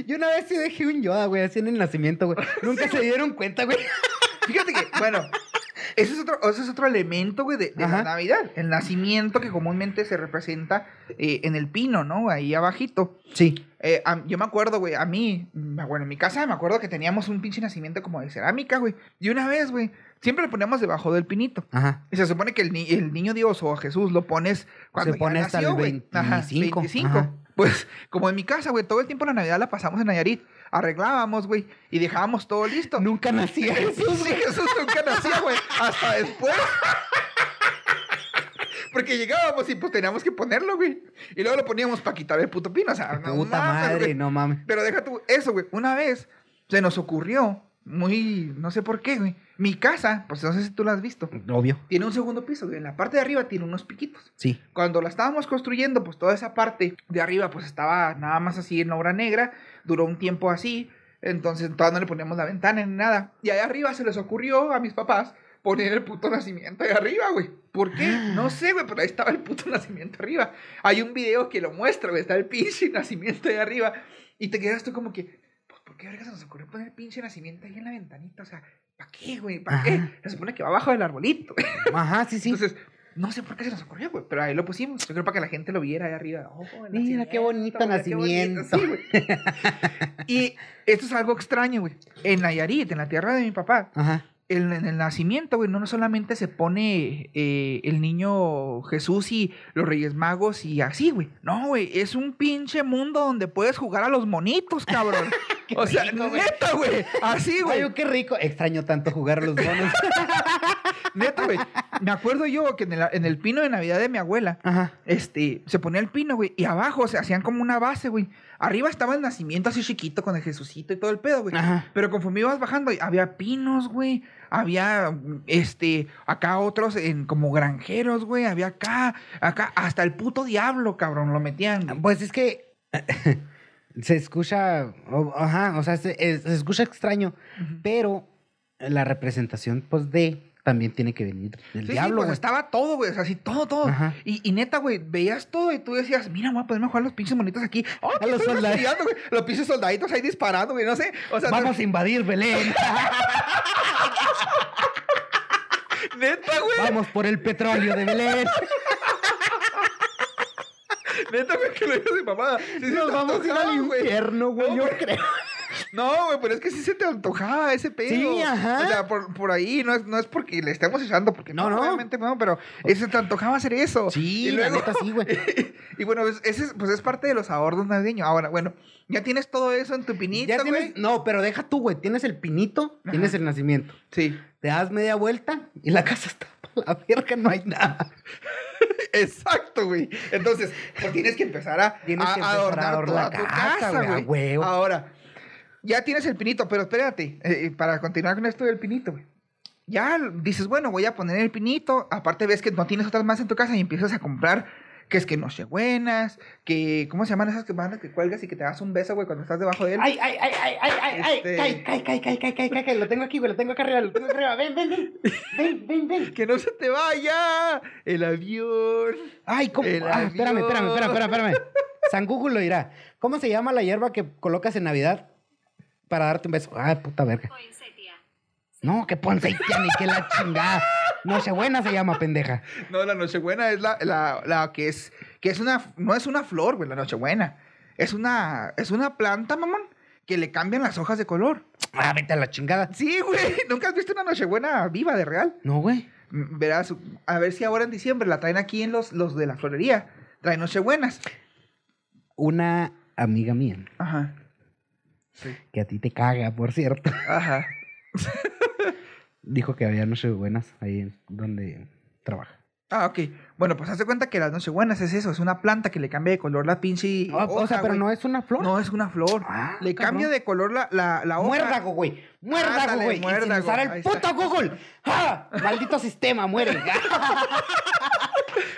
Yo una vez sí dejé un Yoda, güey, así en el nacimiento, güey. Nunca se dieron cuenta, güey. Fíjate que, bueno, ese es otro, ese es otro elemento, güey, de, de la Ajá. Navidad. El nacimiento que comúnmente se representa eh, en el pino, ¿no? Ahí abajito. Sí. Eh, a- yo me acuerdo, güey, a mí, mm, bueno, en mi casa me acuerdo que teníamos un pinche nacimiento como de cerámica, güey. Y una vez, güey, siempre lo poníamos debajo del pinito. Ajá. Y se supone que el, ni- el niño Dios o Jesús lo pones cuando Se pone ya hasta el nació, güey. 25, 25. ajá. Pues, como en mi casa, güey, todo el tiempo la Navidad la pasamos en Nayarit. Arreglábamos, güey, y dejábamos todo listo. Nunca nacía *laughs* Jesús, Sí, Jesús nunca nacía, güey. Hasta después. *laughs* Porque llegábamos y pues teníamos que ponerlo, güey. Y luego lo poníamos para quitar el puto pino. O sea, no Puta mames, madre, güey. no mames. Pero deja tú eso, güey. Una vez se nos ocurrió, muy, no sé por qué, güey. Mi casa, pues no sé si tú la has visto. Obvio. Tiene un segundo piso, güey. En la parte de arriba tiene unos piquitos. Sí. Cuando la estábamos construyendo, pues toda esa parte de arriba, pues estaba nada más así en obra negra. Duró un tiempo así. Entonces todavía no le poníamos la ventana ni nada. Y ahí arriba se les ocurrió a mis papás poner el puto nacimiento ahí arriba, güey. ¿Por qué? *gasps* No sé, güey, pero ahí estaba el puto nacimiento arriba. Hay un video que lo muestra, güey. Está el pinche nacimiento ahí arriba. Y te quedas tú como que, pues, ¿por qué verga se nos ocurrió poner el pinche nacimiento ahí en la ventanita? O sea, ¿para qué, güey? ¿Para qué? Se supone que va abajo del arbolito, güey. Ajá, sí, sí. Entonces, no sé por qué se nos ocurrió, güey, pero ahí lo pusimos. Yo creo para que la gente lo viera ahí arriba. Oh, Mira, qué bonito mira qué bonito, nacimiento. sí, güey. *laughs* y esto es algo extraño, güey. En Nayarit, en la tierra de mi papá, Ajá. En, en el nacimiento, güey, no, solamente se pone eh, el niño Jesús y los Reyes Magos y así, güey. No, güey, es un pinche mundo donde puedes jugar a los monitos, cabrón. *laughs* o sea, rico, neta, güey. Así, güey. Ay, qué rico. Extraño tanto jugar a los *laughs* bonos. Neta, güey. Me acuerdo yo que en el, en el pino de Navidad de mi abuela, Ajá. este, se ponía el pino, güey, y abajo se hacían como una base, güey. Arriba estaba el nacimiento así chiquito con el Jesucito y todo el pedo, güey. Pero conforme ibas bajando, había pinos, güey. Había, este, acá otros en como granjeros, güey. Había acá, acá, hasta el puto diablo, cabrón, lo metían. güey. Pues es que *laughs* se escucha, ajá, o sea, se, es- se escucha extraño, pero la representación, pues, de también tiene que venir del Sí, sí, diablo, pues estaba todo, güey. O sea, así todo, todo. Ajá. Y, y neta, güey, veías todo y tú decías, mira, voy a ponerme a jugar los pinches monitos aquí. Oh, A los güey. Los pinches soldaditos ahí disparando, güey. No sé. O sea, Vamos a invadir Belén. *laughs* neta, güey. Vamos por el petróleo de Belén. *laughs* Neta, güey, que lo dijo mi mamá. Sí, sí Nos vamos a ir al infierno, güey, yo creo. *laughs* No, güey, pero es que sí se te antojaba ese pedo. Sí, ajá. O sea, por, por ahí, no es, no es porque le estemos echando, porque No, no, obviamente no, pero ese te antojaba hacer eso. Sí, Y la luego- neta sí, güey. *laughs* y bueno, pues, ese es, pues es parte de los ahorros navideños. Ahora, bueno, ya tienes todo eso en tu pinito, Ya tienes, no, pero deja tú, güey. Tienes el pinito, Ajá. tienes el nacimiento. Sí. Te das media vuelta y la casa está *laughs* para la verga, no hay nada. *laughs* Exacto, güey. Entonces, pues tienes que empezar a, Tienes a que empezar a adornar adornar toda tu la casa, casa, güey. Ahora, ya tienes el pinito, pero espérate, eh, eh, para continuar con esto del pinito, güey. Ya dices, bueno, voy a poner el pinito. Aparte ves que no tienes otras más en tu casa y empiezas a comprar que es que no sé buenas, que ¿cómo se llaman esas que mandas que cuelgas y que te das un beso, güey, cuando estás debajo de él? Ay, ay, ay, ay, ay, ay, este... ay, ay, ay, ay, ay, ay, ay, lo tengo aquí, güey, lo tengo acá arriba, lo tengo acá arriba. Ven, ven, ven. Ven, ven, ven. *laughs* Que no se te vaya el avión. Ay, cómo. El ah, avión. espérame, espérame, espérame, espérame, espérame. San Google lo dirá. ¿Cómo se llama la hierba que colocas en Navidad? Para darte un beso? Ay, puta verga. No, que ponceitia ni que la chingada. Nochebuena se llama, pendeja. No, la Nochebuena es la, la, la que es que es una no es una flor, güey, la Nochebuena. Es una es una planta, mamón, que le cambian las hojas de color. Ah, vete a la chingada. Sí, güey, *laughs* ¿nunca has visto una Nochebuena viva de real? No, güey. Mm, Verás, a ver si ahora en diciembre la traen aquí en los los de la florería. Traen Nochebuenas. Una amiga mía, Ajá. Sí. que a ti te caga, por cierto, Ajá. *laughs* dijo que había nochebuenas ahí donde trabaja. Ah, ok. Bueno, pues hace cuenta que las Nochebuenas es eso, es una planta que le cambia de color la pinche Ah, o sea, pero güey. no es una flor. No es una flor. Ah, le cabrón. cambia de color la, la, la hoja. Muérdago, güey. Muérdago, Ándale, güey. Y sin muérdago. usar el puto Google. ¡Ja! Maldito *laughs* sistema, muere. *laughs*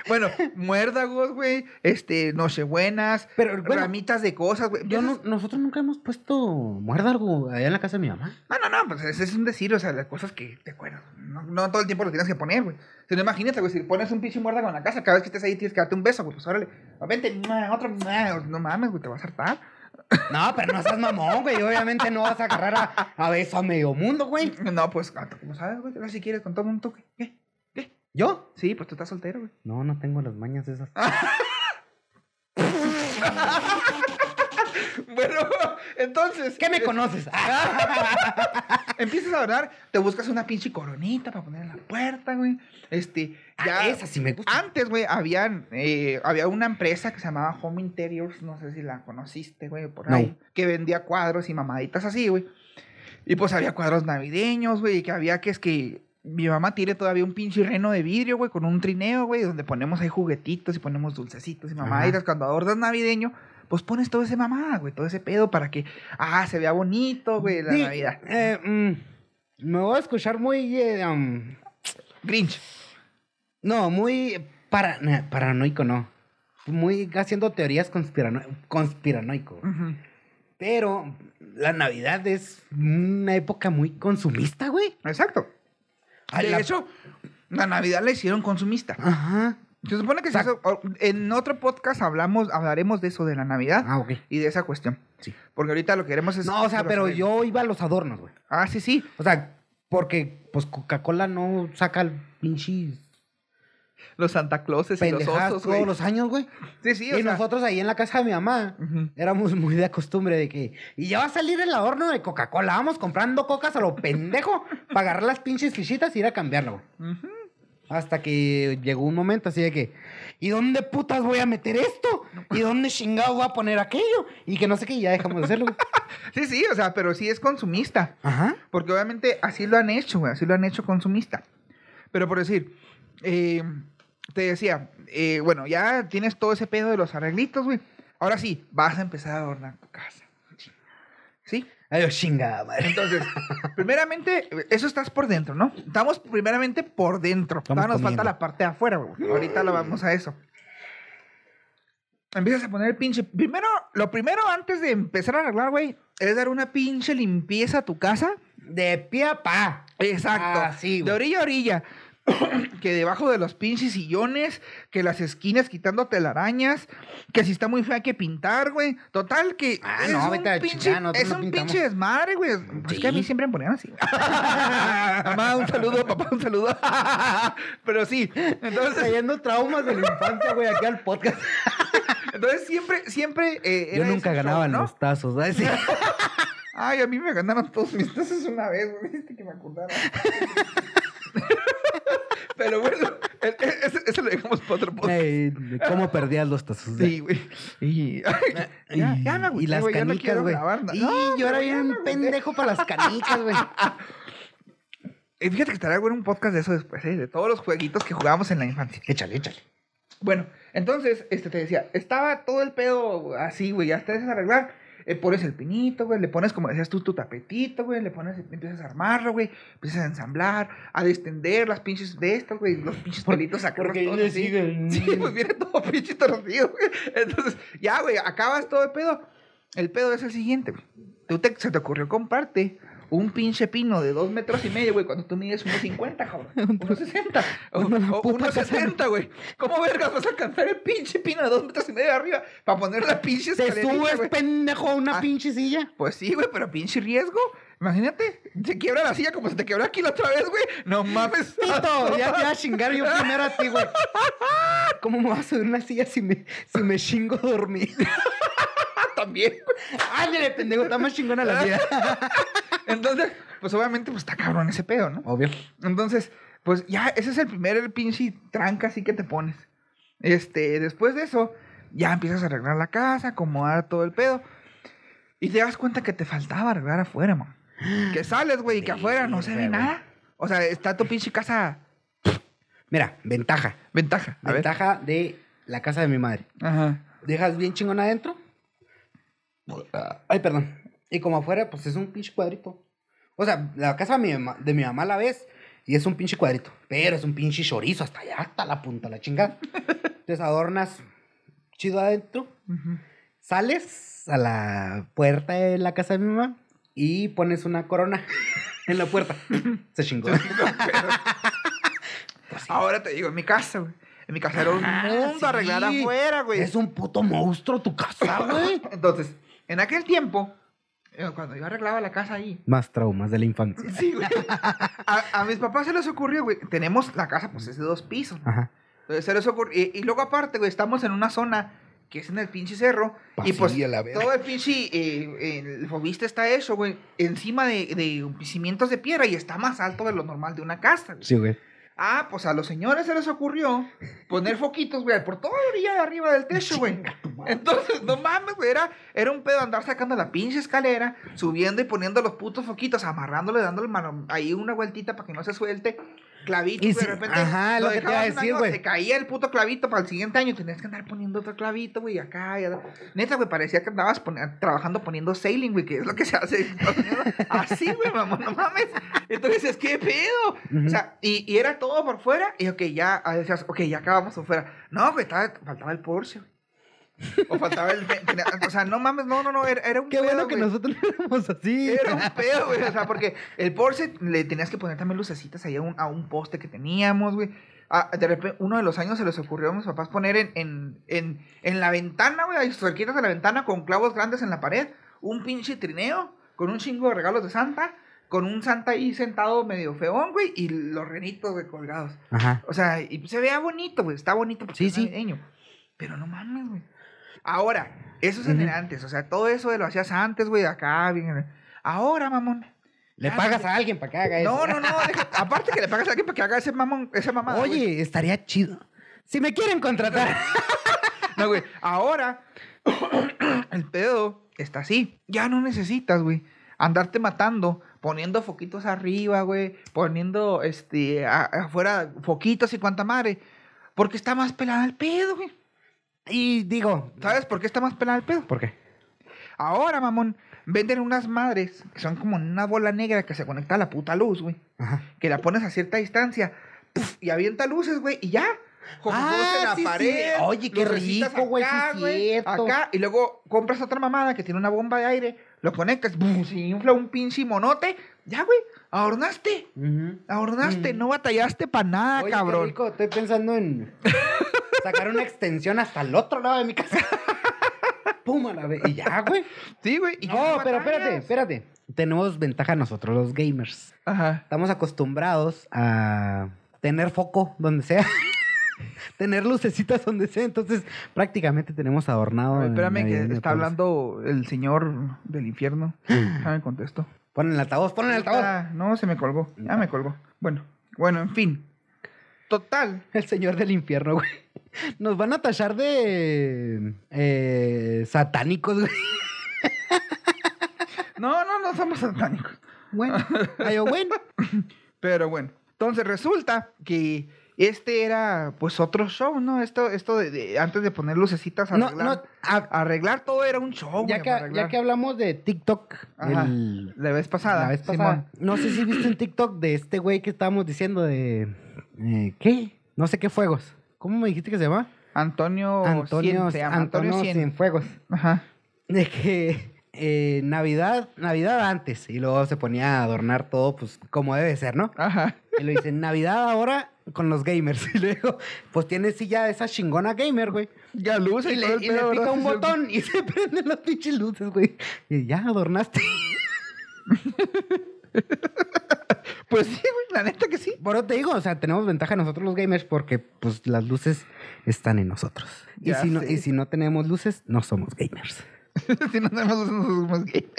Bueno, muérdagos, güey, este, nochebuenas, Pero, bueno, ramitas de cosas, güey. Yo no, Esas- nosotros nunca hemos puesto muérdago allá en la casa de mi mamá. No, no, no, pues ese es un decir, o sea, las cosas que te acuerdas. No, no todo el tiempo lo tienes que poner, güey. Si no, imagínate, güey, si pones un pinche muérdago en la casa, cada vez que estés ahí tienes que darte un beso, güey, pues órale, vente, mua, otro, no mames, güey, te vas a hartar. No, pero no seas mamón, güey. Obviamente no vas a agarrar a, a beso a medio mundo, güey. No, pues, como sabes, güey, si quieres con todo un toque. ¿Qué? ¿Yo? Sí, pues tú estás soltero, güey. No, no tengo las mañas esas. *laughs* Bueno, entonces. ¿Qué me conoces? *laughs* Empiezas a orar, te buscas una pinche coronita para poner en la puerta, güey. Este, ya. Ah, esa sí me gusta. Antes, güey, habían, eh, había una empresa que se llamaba Home Interiors, no sé si la conociste, güey, por No. ahí, que vendía cuadros y mamaditas así, güey. Y pues había cuadros navideños, güey, y que había que es que mi mamá tiene todavía un pinche reno de vidrio, güey, con un trineo, güey, donde ponemos ahí juguetitos y ponemos dulcecitos y mamaditas. Cuando adornas navideño, pues pones todo ese mamá, güey, todo ese pedo para que, ah, se vea bonito, güey, la Sí, Navidad. eh, mm, me voy a escuchar muy. eh, um, Grinch. no, muy para, paranoico, no. Muy haciendo teorías conspirano- conspiranoico. Pero la Navidad es una época muy consumista, güey. Exacto. De la- hecho, la Navidad la hicieron consumista. Ajá. Se supone que en otro podcast hablamos, hablaremos de eso de la Navidad Ah, ok. y de esa cuestión. Sí. Porque ahorita lo que queremos es. No, o sea, pero yo iba a los adornos, güey. Ah, sí, sí. O sea, porque pues Coca-Cola no saca el pinche Los Santa Clauses y los osos, todos los años, güey. Sí, sí, o y sea, nosotros ahí en la casa de mi mamá éramos muy de costumbre de que y ya va a salir el adorno de Coca-Cola. Vamos comprando cocas a lo pendejo para agarrar las pinches fichitas y ir a cambiarlo, güey. Hasta que llegó un momento así de que, ¿y dónde putas voy a meter esto? ¿Y dónde chingado voy a poner aquello? Y que no sé qué, y ya dejamos de hacerlo. *laughs* Sí, sí, o sea, pero sí es consumista. Ajá. Porque obviamente así lo han hecho, güey. Así lo han hecho consumista. Pero por decir, eh, te decía, eh, bueno, ya tienes todo ese pedo de los arreglitos, güey. Ahora sí, vas a empezar a adornar tu casa. ¿Sí? Ay, chingada, madre. Entonces, *laughs* primeramente, eso estás por dentro, ¿no? Estamos primeramente por dentro. Estamos Ahora nos falta la parte de afuera, güey. Ahorita lo vamos a eso. Empiezas a poner el pinche. Primero, lo primero antes de empezar a arreglar, güey, es dar una pinche limpieza a tu casa De pie a pa. Exacto. Así, de orilla a orilla. *coughs* que debajo de los pinches sillones, que las esquinas quitando telarañas, que si está muy fea hay que pintar, güey. Total que Ah, es no, un vete a la pinche, chingada, es no un pintamos. pinche desmadre, güey. Pues que a mí Sí. siempre me ponían así. *laughs* Mamá, un saludo, papá, un saludo. *laughs* Pero sí, entonces, Trayendo traumas de la infancia, güey, aquí al podcast. *laughs* entonces siempre, siempre eh, Yo nunca ganaba show, ¿no? los tazos, ¿sabes? Sí. Ay, a mí me ganaron todos mis tazos una vez, güey. Viste que me acordara. *laughs* Pero bueno, ese, ese lo dejamos para otro podcast. Ey, ¿Cómo perdías los tazos? Sí, güey. Y, ya, ya me agüité, y las güey, canicas, güey. Y No, yo era bien pendejo para las canicas, güey. *laughs* Fíjate que estaría bueno un podcast de eso después, ¿eh? De todos los jueguitos que jugábamos en la infancia. Échale, échale. Bueno, entonces, este te decía, estaba todo el pedo así, güey, ya te haces arreglar. Eh, pones el pinito, güey, le pones, como decías tú, tu tapetito, güey, le pones, empiezas a armarlo, güey, empiezas a ensamblar, a destender las pinches de estas, güey, los pinches pelitos acá. porque todos así. el- Sí, pues viene todo *laughs* pinche torcido, güey. Entonces, ya, güey, acabas todo el pedo. El pedo es el siguiente, güey. Tú te, se te ocurrió comprarte un pinche pino de dos metros y medio, güey, cuando tú mides unos 50, cabrón. *laughs* Unos 60. O, Uno la o puta unos casa. 60, güey. ¿Cómo vergas vas a alcanzar el pinche pino de dos metros y medio de arriba para poner la pinche ¿Te escalerita, subes, güey? pendejo, a una Ah. pinche silla? Pues sí, güey, pero pinche riesgo. Imagínate, se quiebra la silla como se te quebró aquí la otra vez, güey. No mames. Pito, ya te *laughs* a chingar yo primero a ti, güey. ¿Cómo me vas a subir una silla si me, si me chingo dormir? *laughs* También. Ándale, pendejo, está más chingona la vida. Entonces, pues obviamente, pues está cabrón ese pedo, ¿no? Obvio. Entonces, pues ya, ese es el primer el pinche tranca así que te pones. Este, después de eso, ya empiezas a arreglar la casa, acomodar todo el pedo. Y te das cuenta que te faltaba arreglar afuera, man. Que sales, güey, y que afuera no se ve nada. O sea, está tu pinche casa. Mira, ventaja. Ventaja. A ver. Ventaja de la casa de mi madre. Ajá. Dejas bien chingón adentro. Ay, perdón. Y como afuera, pues es un pinche cuadrito. O sea, la casa de mi mamá, de mi mamá la ves y es un pinche cuadrito. Pero es un pinche chorizo hasta allá, hasta la punta, la chingada. *laughs* Entonces adornas chido adentro. Sales a la puerta de la casa de mi mamá y pones una corona *laughs* en la puerta. Se chingó. *laughs* Ahora te digo, en mi casa, güey. En mi casa era un Ah, mundo sí. arreglar afuera, güey. Es un puto monstruo tu casa, güey. Entonces, en aquel tiempo, cuando yo arreglaba la casa ahí, Más traumas de la infancia. Sí, güey. A, a mis papás se les ocurrió, güey. Tenemos la casa, pues es de dos pisos. Ajá. Entonces se les ocurrió. Y, y luego, aparte, güey, estamos en una zona que es en el pinche cerro. y pues Pasilla la todo el pinche. eh, el fobiste está hecho, güey, encima de, de cimientos de piedra y está más alto de lo normal de una casa, güey. Sí, güey. Ah, pues a los señores se les ocurrió poner foquitos, güey, por toda la orilla de arriba del techo, güey. Entonces, no mames, güey, era, era un pedo andar sacando la pinche escalera, subiendo y poniendo los putos foquitos, amarrándole, dándole mano, ahí una vueltita para que no se suelte. Clavitos, Y si- de repente. ajá, lo que te iba a decir, güey. Se caía el puto clavito para el siguiente año, tenías que andar poniendo otro clavito, güey, acá. Y. Neta, güey, parecía que andabas trabajando poniendo sailing, güey, que es lo que se hace. *laughs* Así, güey, mamón, no mames. Entonces ¿qué pedo? O sea, y, y era todo por fuera. Y ok, ya ah, decías, ok, ya acabamos por fuera. No, güey, faltaba el Porsche, güey. O faltaba el. o sea, no mames, no, no, no, era, era un Qué pedo, bueno que nosotros no éramos así. Era un pedo, güey. O sea, porque el Porsche le tenías que poner también lucecitas ahí a un, a un poste que teníamos, güey. Ah, de repente, uno de los años se les ocurrió a mis papás poner en, en, en, en la ventana, güey, ahí cerquitas de la ventana con clavos grandes en la pared, un pinche trineo con un chingo de regalos de Santa, con un Santa ahí sentado medio feón, güey, y los renitos, güey, colgados. Ajá. O sea, y se vea bonito, güey. Está bonito porque Sí, es sí. navideño. Pero no mames, güey. Ahora, eso es en antes. O sea, todo eso lo hacías antes, güey, de acá, bien. Ahora, mamón. Le pagas a alguien para que haga eso. No, no, no. aparte que le pagas a alguien para que haga ese mamón, esa mamada. Oye, estaría chido. Si me quieren contratar. *laughs* No, güey. Ahora, el pedo está así. Ya no necesitas, güey, andarte matando, poniendo foquitos arriba, güey, poniendo, este, a- afuera foquitos y cuanta madre. Porque está más pelada el pedo, güey. Y digo, ¿Sabes por qué está más pelada el pedo? ¿por qué? Ahora, mamón, venden unas madres que son como una bola negra que se conecta a la puta luz, güey. Ajá. Que la pones a cierta distancia y avienta luces, güey, y ya. Jojojotes Ah, en la sí, pared. sí. Oye, qué rico, güey, acá. Acá, y luego compras otra mamada que tiene una bomba de aire, lo conectas, se infla un pinche monote, Ya, güey. Adornaste. Mm. No batallaste para nada, Oye, qué cabrón. rico, estoy pensando en *laughs* sacar una extensión hasta el otro lado de mi casa. *laughs* Pum, a la vez. Y ya, güey. Sí, güey. ¿y No, qué pero espérate, espérate. Tenemos ventaja nosotros, los gamers. Ajá. Estamos acostumbrados a tener foco donde sea. *laughs* tener lucecitas donde sea. Entonces, prácticamente tenemos adornado. En espérame que está hablando el señor del infierno. *gasps* Déjame contesto. Pon el altavoz, pon el altavoz. Ah, no, se me colgó. Ya me colgó. Bueno, bueno, en fin. Total. *laughs* El señor del infierno, güey. Nos van a tachar de eh, satánicos, güey. No, no, no somos satánicos. Bueno, *laughs* yo, bueno. Pero bueno. Entonces resulta que este era pues otro show, ¿no? Esto, esto de, de- antes de poner lucecitas, No, arreglar, no, a- arreglar todo era un show. ya, güey, que, ya que hablamos de TikTok, Ajá. el- La vez pasada. la vez pasada, Simón. no sé si viste un TikTok de este güey que estábamos diciendo de... eh, ¿Qué? No sé qué fuegos. ¿Cómo me dijiste que se llama? Antonio, Antonio, Cien, se llama, Antonio, Antonio Cien. Cienfuegos. Ajá. De que eh, Navidad, Navidad antes, y luego se ponía a adornar todo, pues, como debe ser, ¿no? Ajá. Y lo dice, Navidad ahora con los gamers. *laughs* Y luego, pues tiene sí ya esa chingona gamer, güey. Ya luce Y y, le, y le pica ¿verdad? un *laughs* botón y se *laughs* prenden las pinches luces, güey. Y ya adornaste. Pues sí, güey, la neta que sí. Por eso te digo, o sea, tenemos ventaja nosotros los gamers porque, pues, las luces están en nosotros. Y si, no, y si no tenemos luces, no somos gamers. *laughs* si no tenemos gay.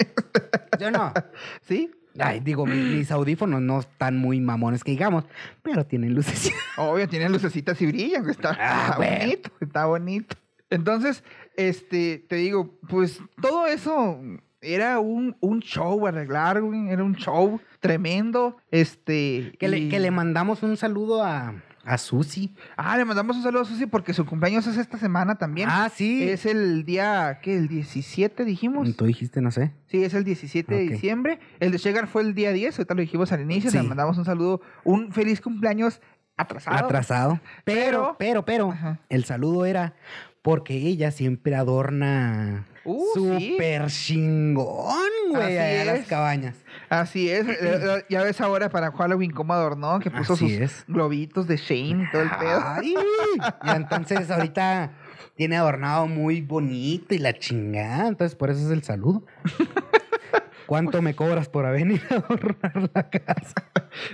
Yo no. *laughs* ¿Sí? Ay, digo, mis, mis audífonos no están muy mamones que digamos, pero tienen luces. *laughs* Obvio, tienen lucecitas y brillan, Está, Ah, está bonito, está bonito. Entonces, este, te digo, pues todo eso era un, un show arreglar, güey. Era un show tremendo. Este. Que, le, que le mandamos un saludo a, a Susi. Ah, le mandamos un saludo a Susi porque su cumpleaños es esta semana también. Ah, sí. Es el día, ¿qué? ¿El 17 dijimos? Tú dijiste, no sé. Sí, es el 17 de diciembre. El de Shegar fue el día 10, ahorita lo dijimos al inicio. Sí. Le mandamos un saludo, un feliz cumpleaños atrasado. Atrasado. Pero, pero, pero, Ajá. el saludo era porque ella siempre adorna Uh, sí. súper chingón, güey, allá las cabañas. Así es. eh, *clears throat* eh, ya ves ahora para Halloween cómo adornó, que puso Así sus es. globitos de Shane y todo el pedo. Ay, y entonces ahorita tiene adornado muy bonito y la chingada, entonces por eso es el saludo. ¿Cuánto me cobras por venir a adornar la casa?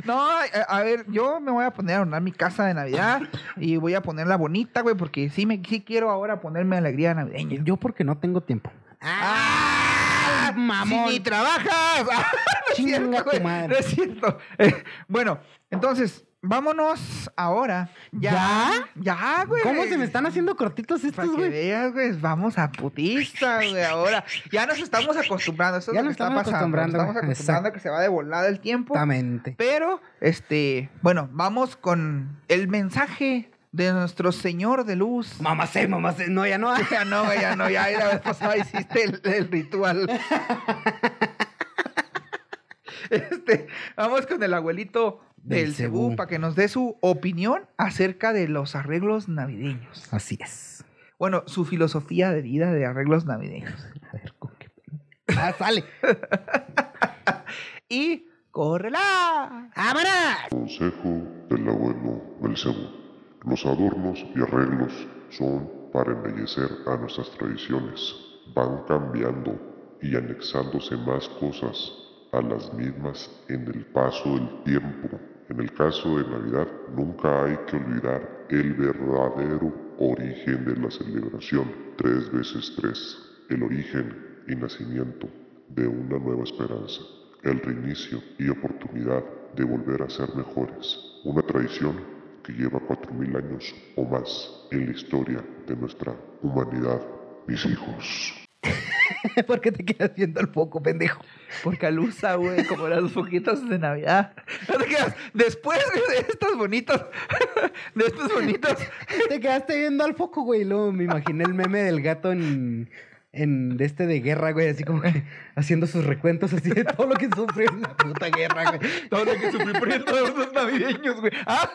No, a, a ver, yo me voy a poner a adornar mi casa de Navidad y voy a ponerla bonita, güey, porque sí, me, sí quiero ahora ponerme alegría navideña. Yo porque no tengo tiempo. ¡Ah! Mamón! ¡Si ni trabajas! *laughs* Ah, no es Chinga cierto, tu güey, madre. No es cierto. Eh, bueno, entonces, vámonos ahora. Ya. Ya, güey. ¿Cómo se me están haciendo cortitos Para estos, que güey? veas, güey, vamos a putista, güey, ahora. Ya nos estamos acostumbrando, eso es Ya lo que nos está estamos pasando. acostumbrando, Nos estamos acostumbrando a que se va de volada el tiempo. Exactamente. Pero, este, bueno, vamos con el mensaje de nuestro Señor de Luz. Mamá sé, mamá sé. No, ya no. *laughs* Ya no, ya no, ya la vez pasada hiciste el, el ritual. *laughs* Este, vamos con el abuelito del Del Cebú Cebú. para que nos dé su opinión acerca de los arreglos navideños. Así es. Bueno, su filosofía de vida de arreglos navideños. *laughs* A ver, ¿con qué? Ah, sale. Y córrela. ¡Vámonos! Consejo del abuelo Belcebú. Los adornos y arreglos son para embellecer a nuestras tradiciones. Van cambiando y anexándose más cosas a las mismas en el paso del tiempo. En el caso de Navidad, nunca hay que olvidar el verdadero origen de la celebración. Tres veces tres. El origen y nacimiento de una nueva esperanza. El reinicio y oportunidad de volver a ser mejores. Una tradición que lleva cuatro mil años o más en la historia de nuestra humanidad. Mis hijos. *laughs* ¿Por qué te quedas viendo el foco, pendejo? Porque alusa, güey, como los foquitos de Navidad. No te quedas. Después de estos bonitos, *laughs* de estos bonitos, Te quedaste viendo al foco, güey. y Luego me imaginé el meme del gato en, en de este de guerra, güey. Así como que haciendo sus recuentos así de todo lo que sufrió en la puta guerra, güey. todo lo que sufrí por todos los navideños, güey. Ah.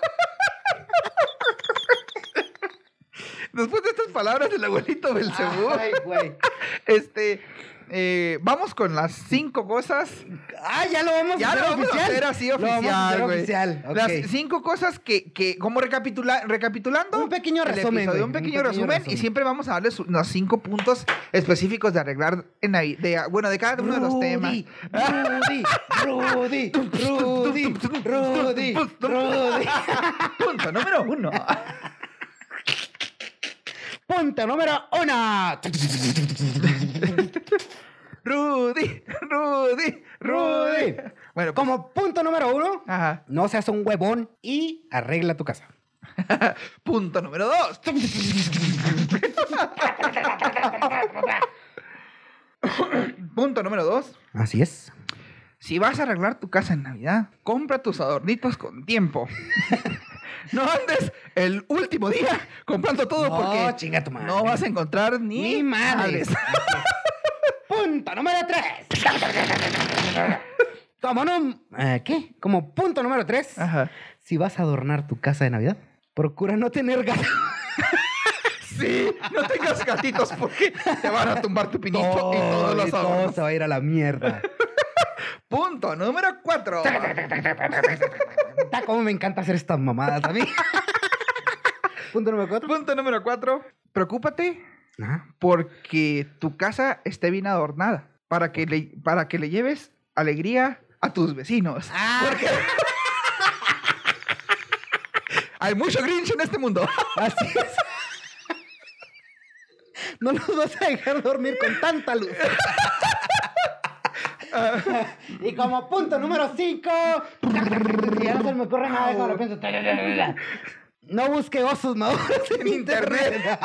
Después de estas palabras del abuelito Belcebú, Ay, güey. *laughs* este, eh, vamos con las cinco cosas. Ah, ya lo vamos Ya a hacer lo vamos oficial. a hacer así Lo vamos a oficial, hacer oficial. ok. Las cinco cosas que, que como recapitula, recapitulando. Un pequeño resumen, episodio, Un un pequeño, resumen, resumen. Y siempre vamos a darles los cinco puntos específicos de arreglar en de, bueno, de cada uno de los temas. Rudy, Rudy, Rudy, *laughs* Rudy, Rudy. Punto número uno. Punto número uno. Rudy, Rudy, Rudy. Bueno, pues, Como punto número uno, ajá. no seas un huevón y arregla tu casa. *laughs* Punto número dos. *laughs* Punto número dos. Así es. Si vas a arreglar tu casa en Navidad, compra tus adornitos con tiempo. *laughs* no andes el último día comprando todo No, porque chinga tu madre. no vas a encontrar ni, Ni madres. madres. *laughs* Punto número tres. *laughs* Como no... eh, ¿Qué? Como punto número tres. Ajá. Si vas a adornar tu casa de Navidad, procura no tener gato. *laughs* Sí, no tengas gatitos porque te van a tumbar tu pinito y todos los todo adornos. se va a ir a la mierda. Punto número cuatro. Ta, cómo me encanta hacer estas mamadas a mí. Punto número cuatro. Punto número cuatro. Preocúpate Ajá. porque tu casa esté bien adornada para que le, para que le lleves alegría a tus vecinos. Porque hay mucho Grinch en este mundo. Así es. No los vas a dejar dormir con tanta luz. *laughs* y como punto número 5, *laughs* ya no se me ocurre nada, déjame lo pienso. No busque osos maduros *laughs* en internet.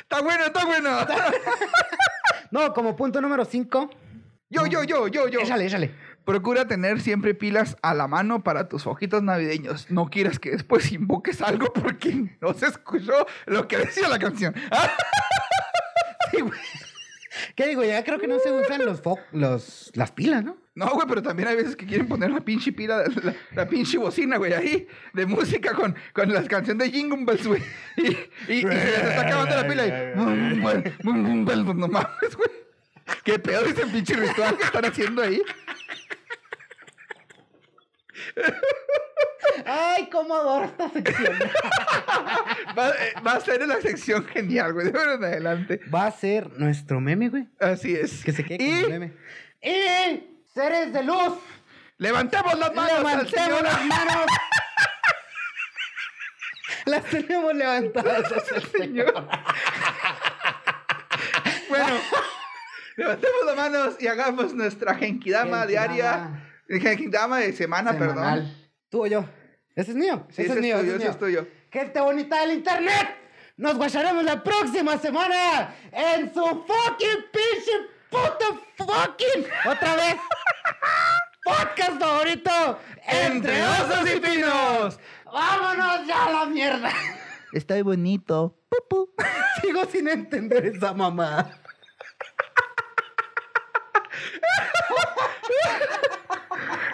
Está bueno, está bueno. No, como punto número 5. Yo, yo, yo, yo, yo. Échale, échale. Procura tener siempre pilas a la mano para tus ojitos navideños. No quieras que después invoques algo porque no se escuchó lo que decía la canción. Sí, güey. *laughs* ¿Qué digo? Ya creo que no se usan los, fo- los las pilas, ¿no? No, güey, pero también hay veces que quieren poner la pinche pila, la, la pinche bocina, güey, ahí, de música con, con la canción de Jingle Bells, güey. Y, y, y se les está acabando la pila y... *laughs* No mames, güey. ¿Qué pedo ese pinche ritual que están haciendo ahí? *laughs* Ay, cómo adoro esta sección. *laughs* Va, eh, va a ser en la sección genial, güey, de ahora en adelante. Va a ser nuestro meme, güey. Así es. Que se quede y meme. Y seres de luz, levantemos las manos al levantemos Señor. las manos. *laughs* Las tenemos levantadas hacia el Señor. Bueno, *laughs* levantemos las manos y hagamos nuestra genkidama diaria. Genkidama de semana, perdón. Tú o yo. Ese es mío. Sí, ese ese es mío. ese tuyo, es ese es mío. tuyo. Gente bonita del internet. Nos guacharemos la próxima semana en su fucking pinche puto fucking otra vez *laughs* podcast favorito Entre osos y pinos. Vámonos ya a la mierda. Está bonito. Pupu. *laughs* Sigo sin entender esa mamá.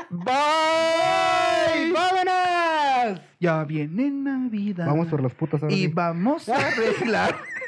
Bye. Ya viene Navidad. Vamos por los putos ahora Y sí. vamos a arreglar *laughs*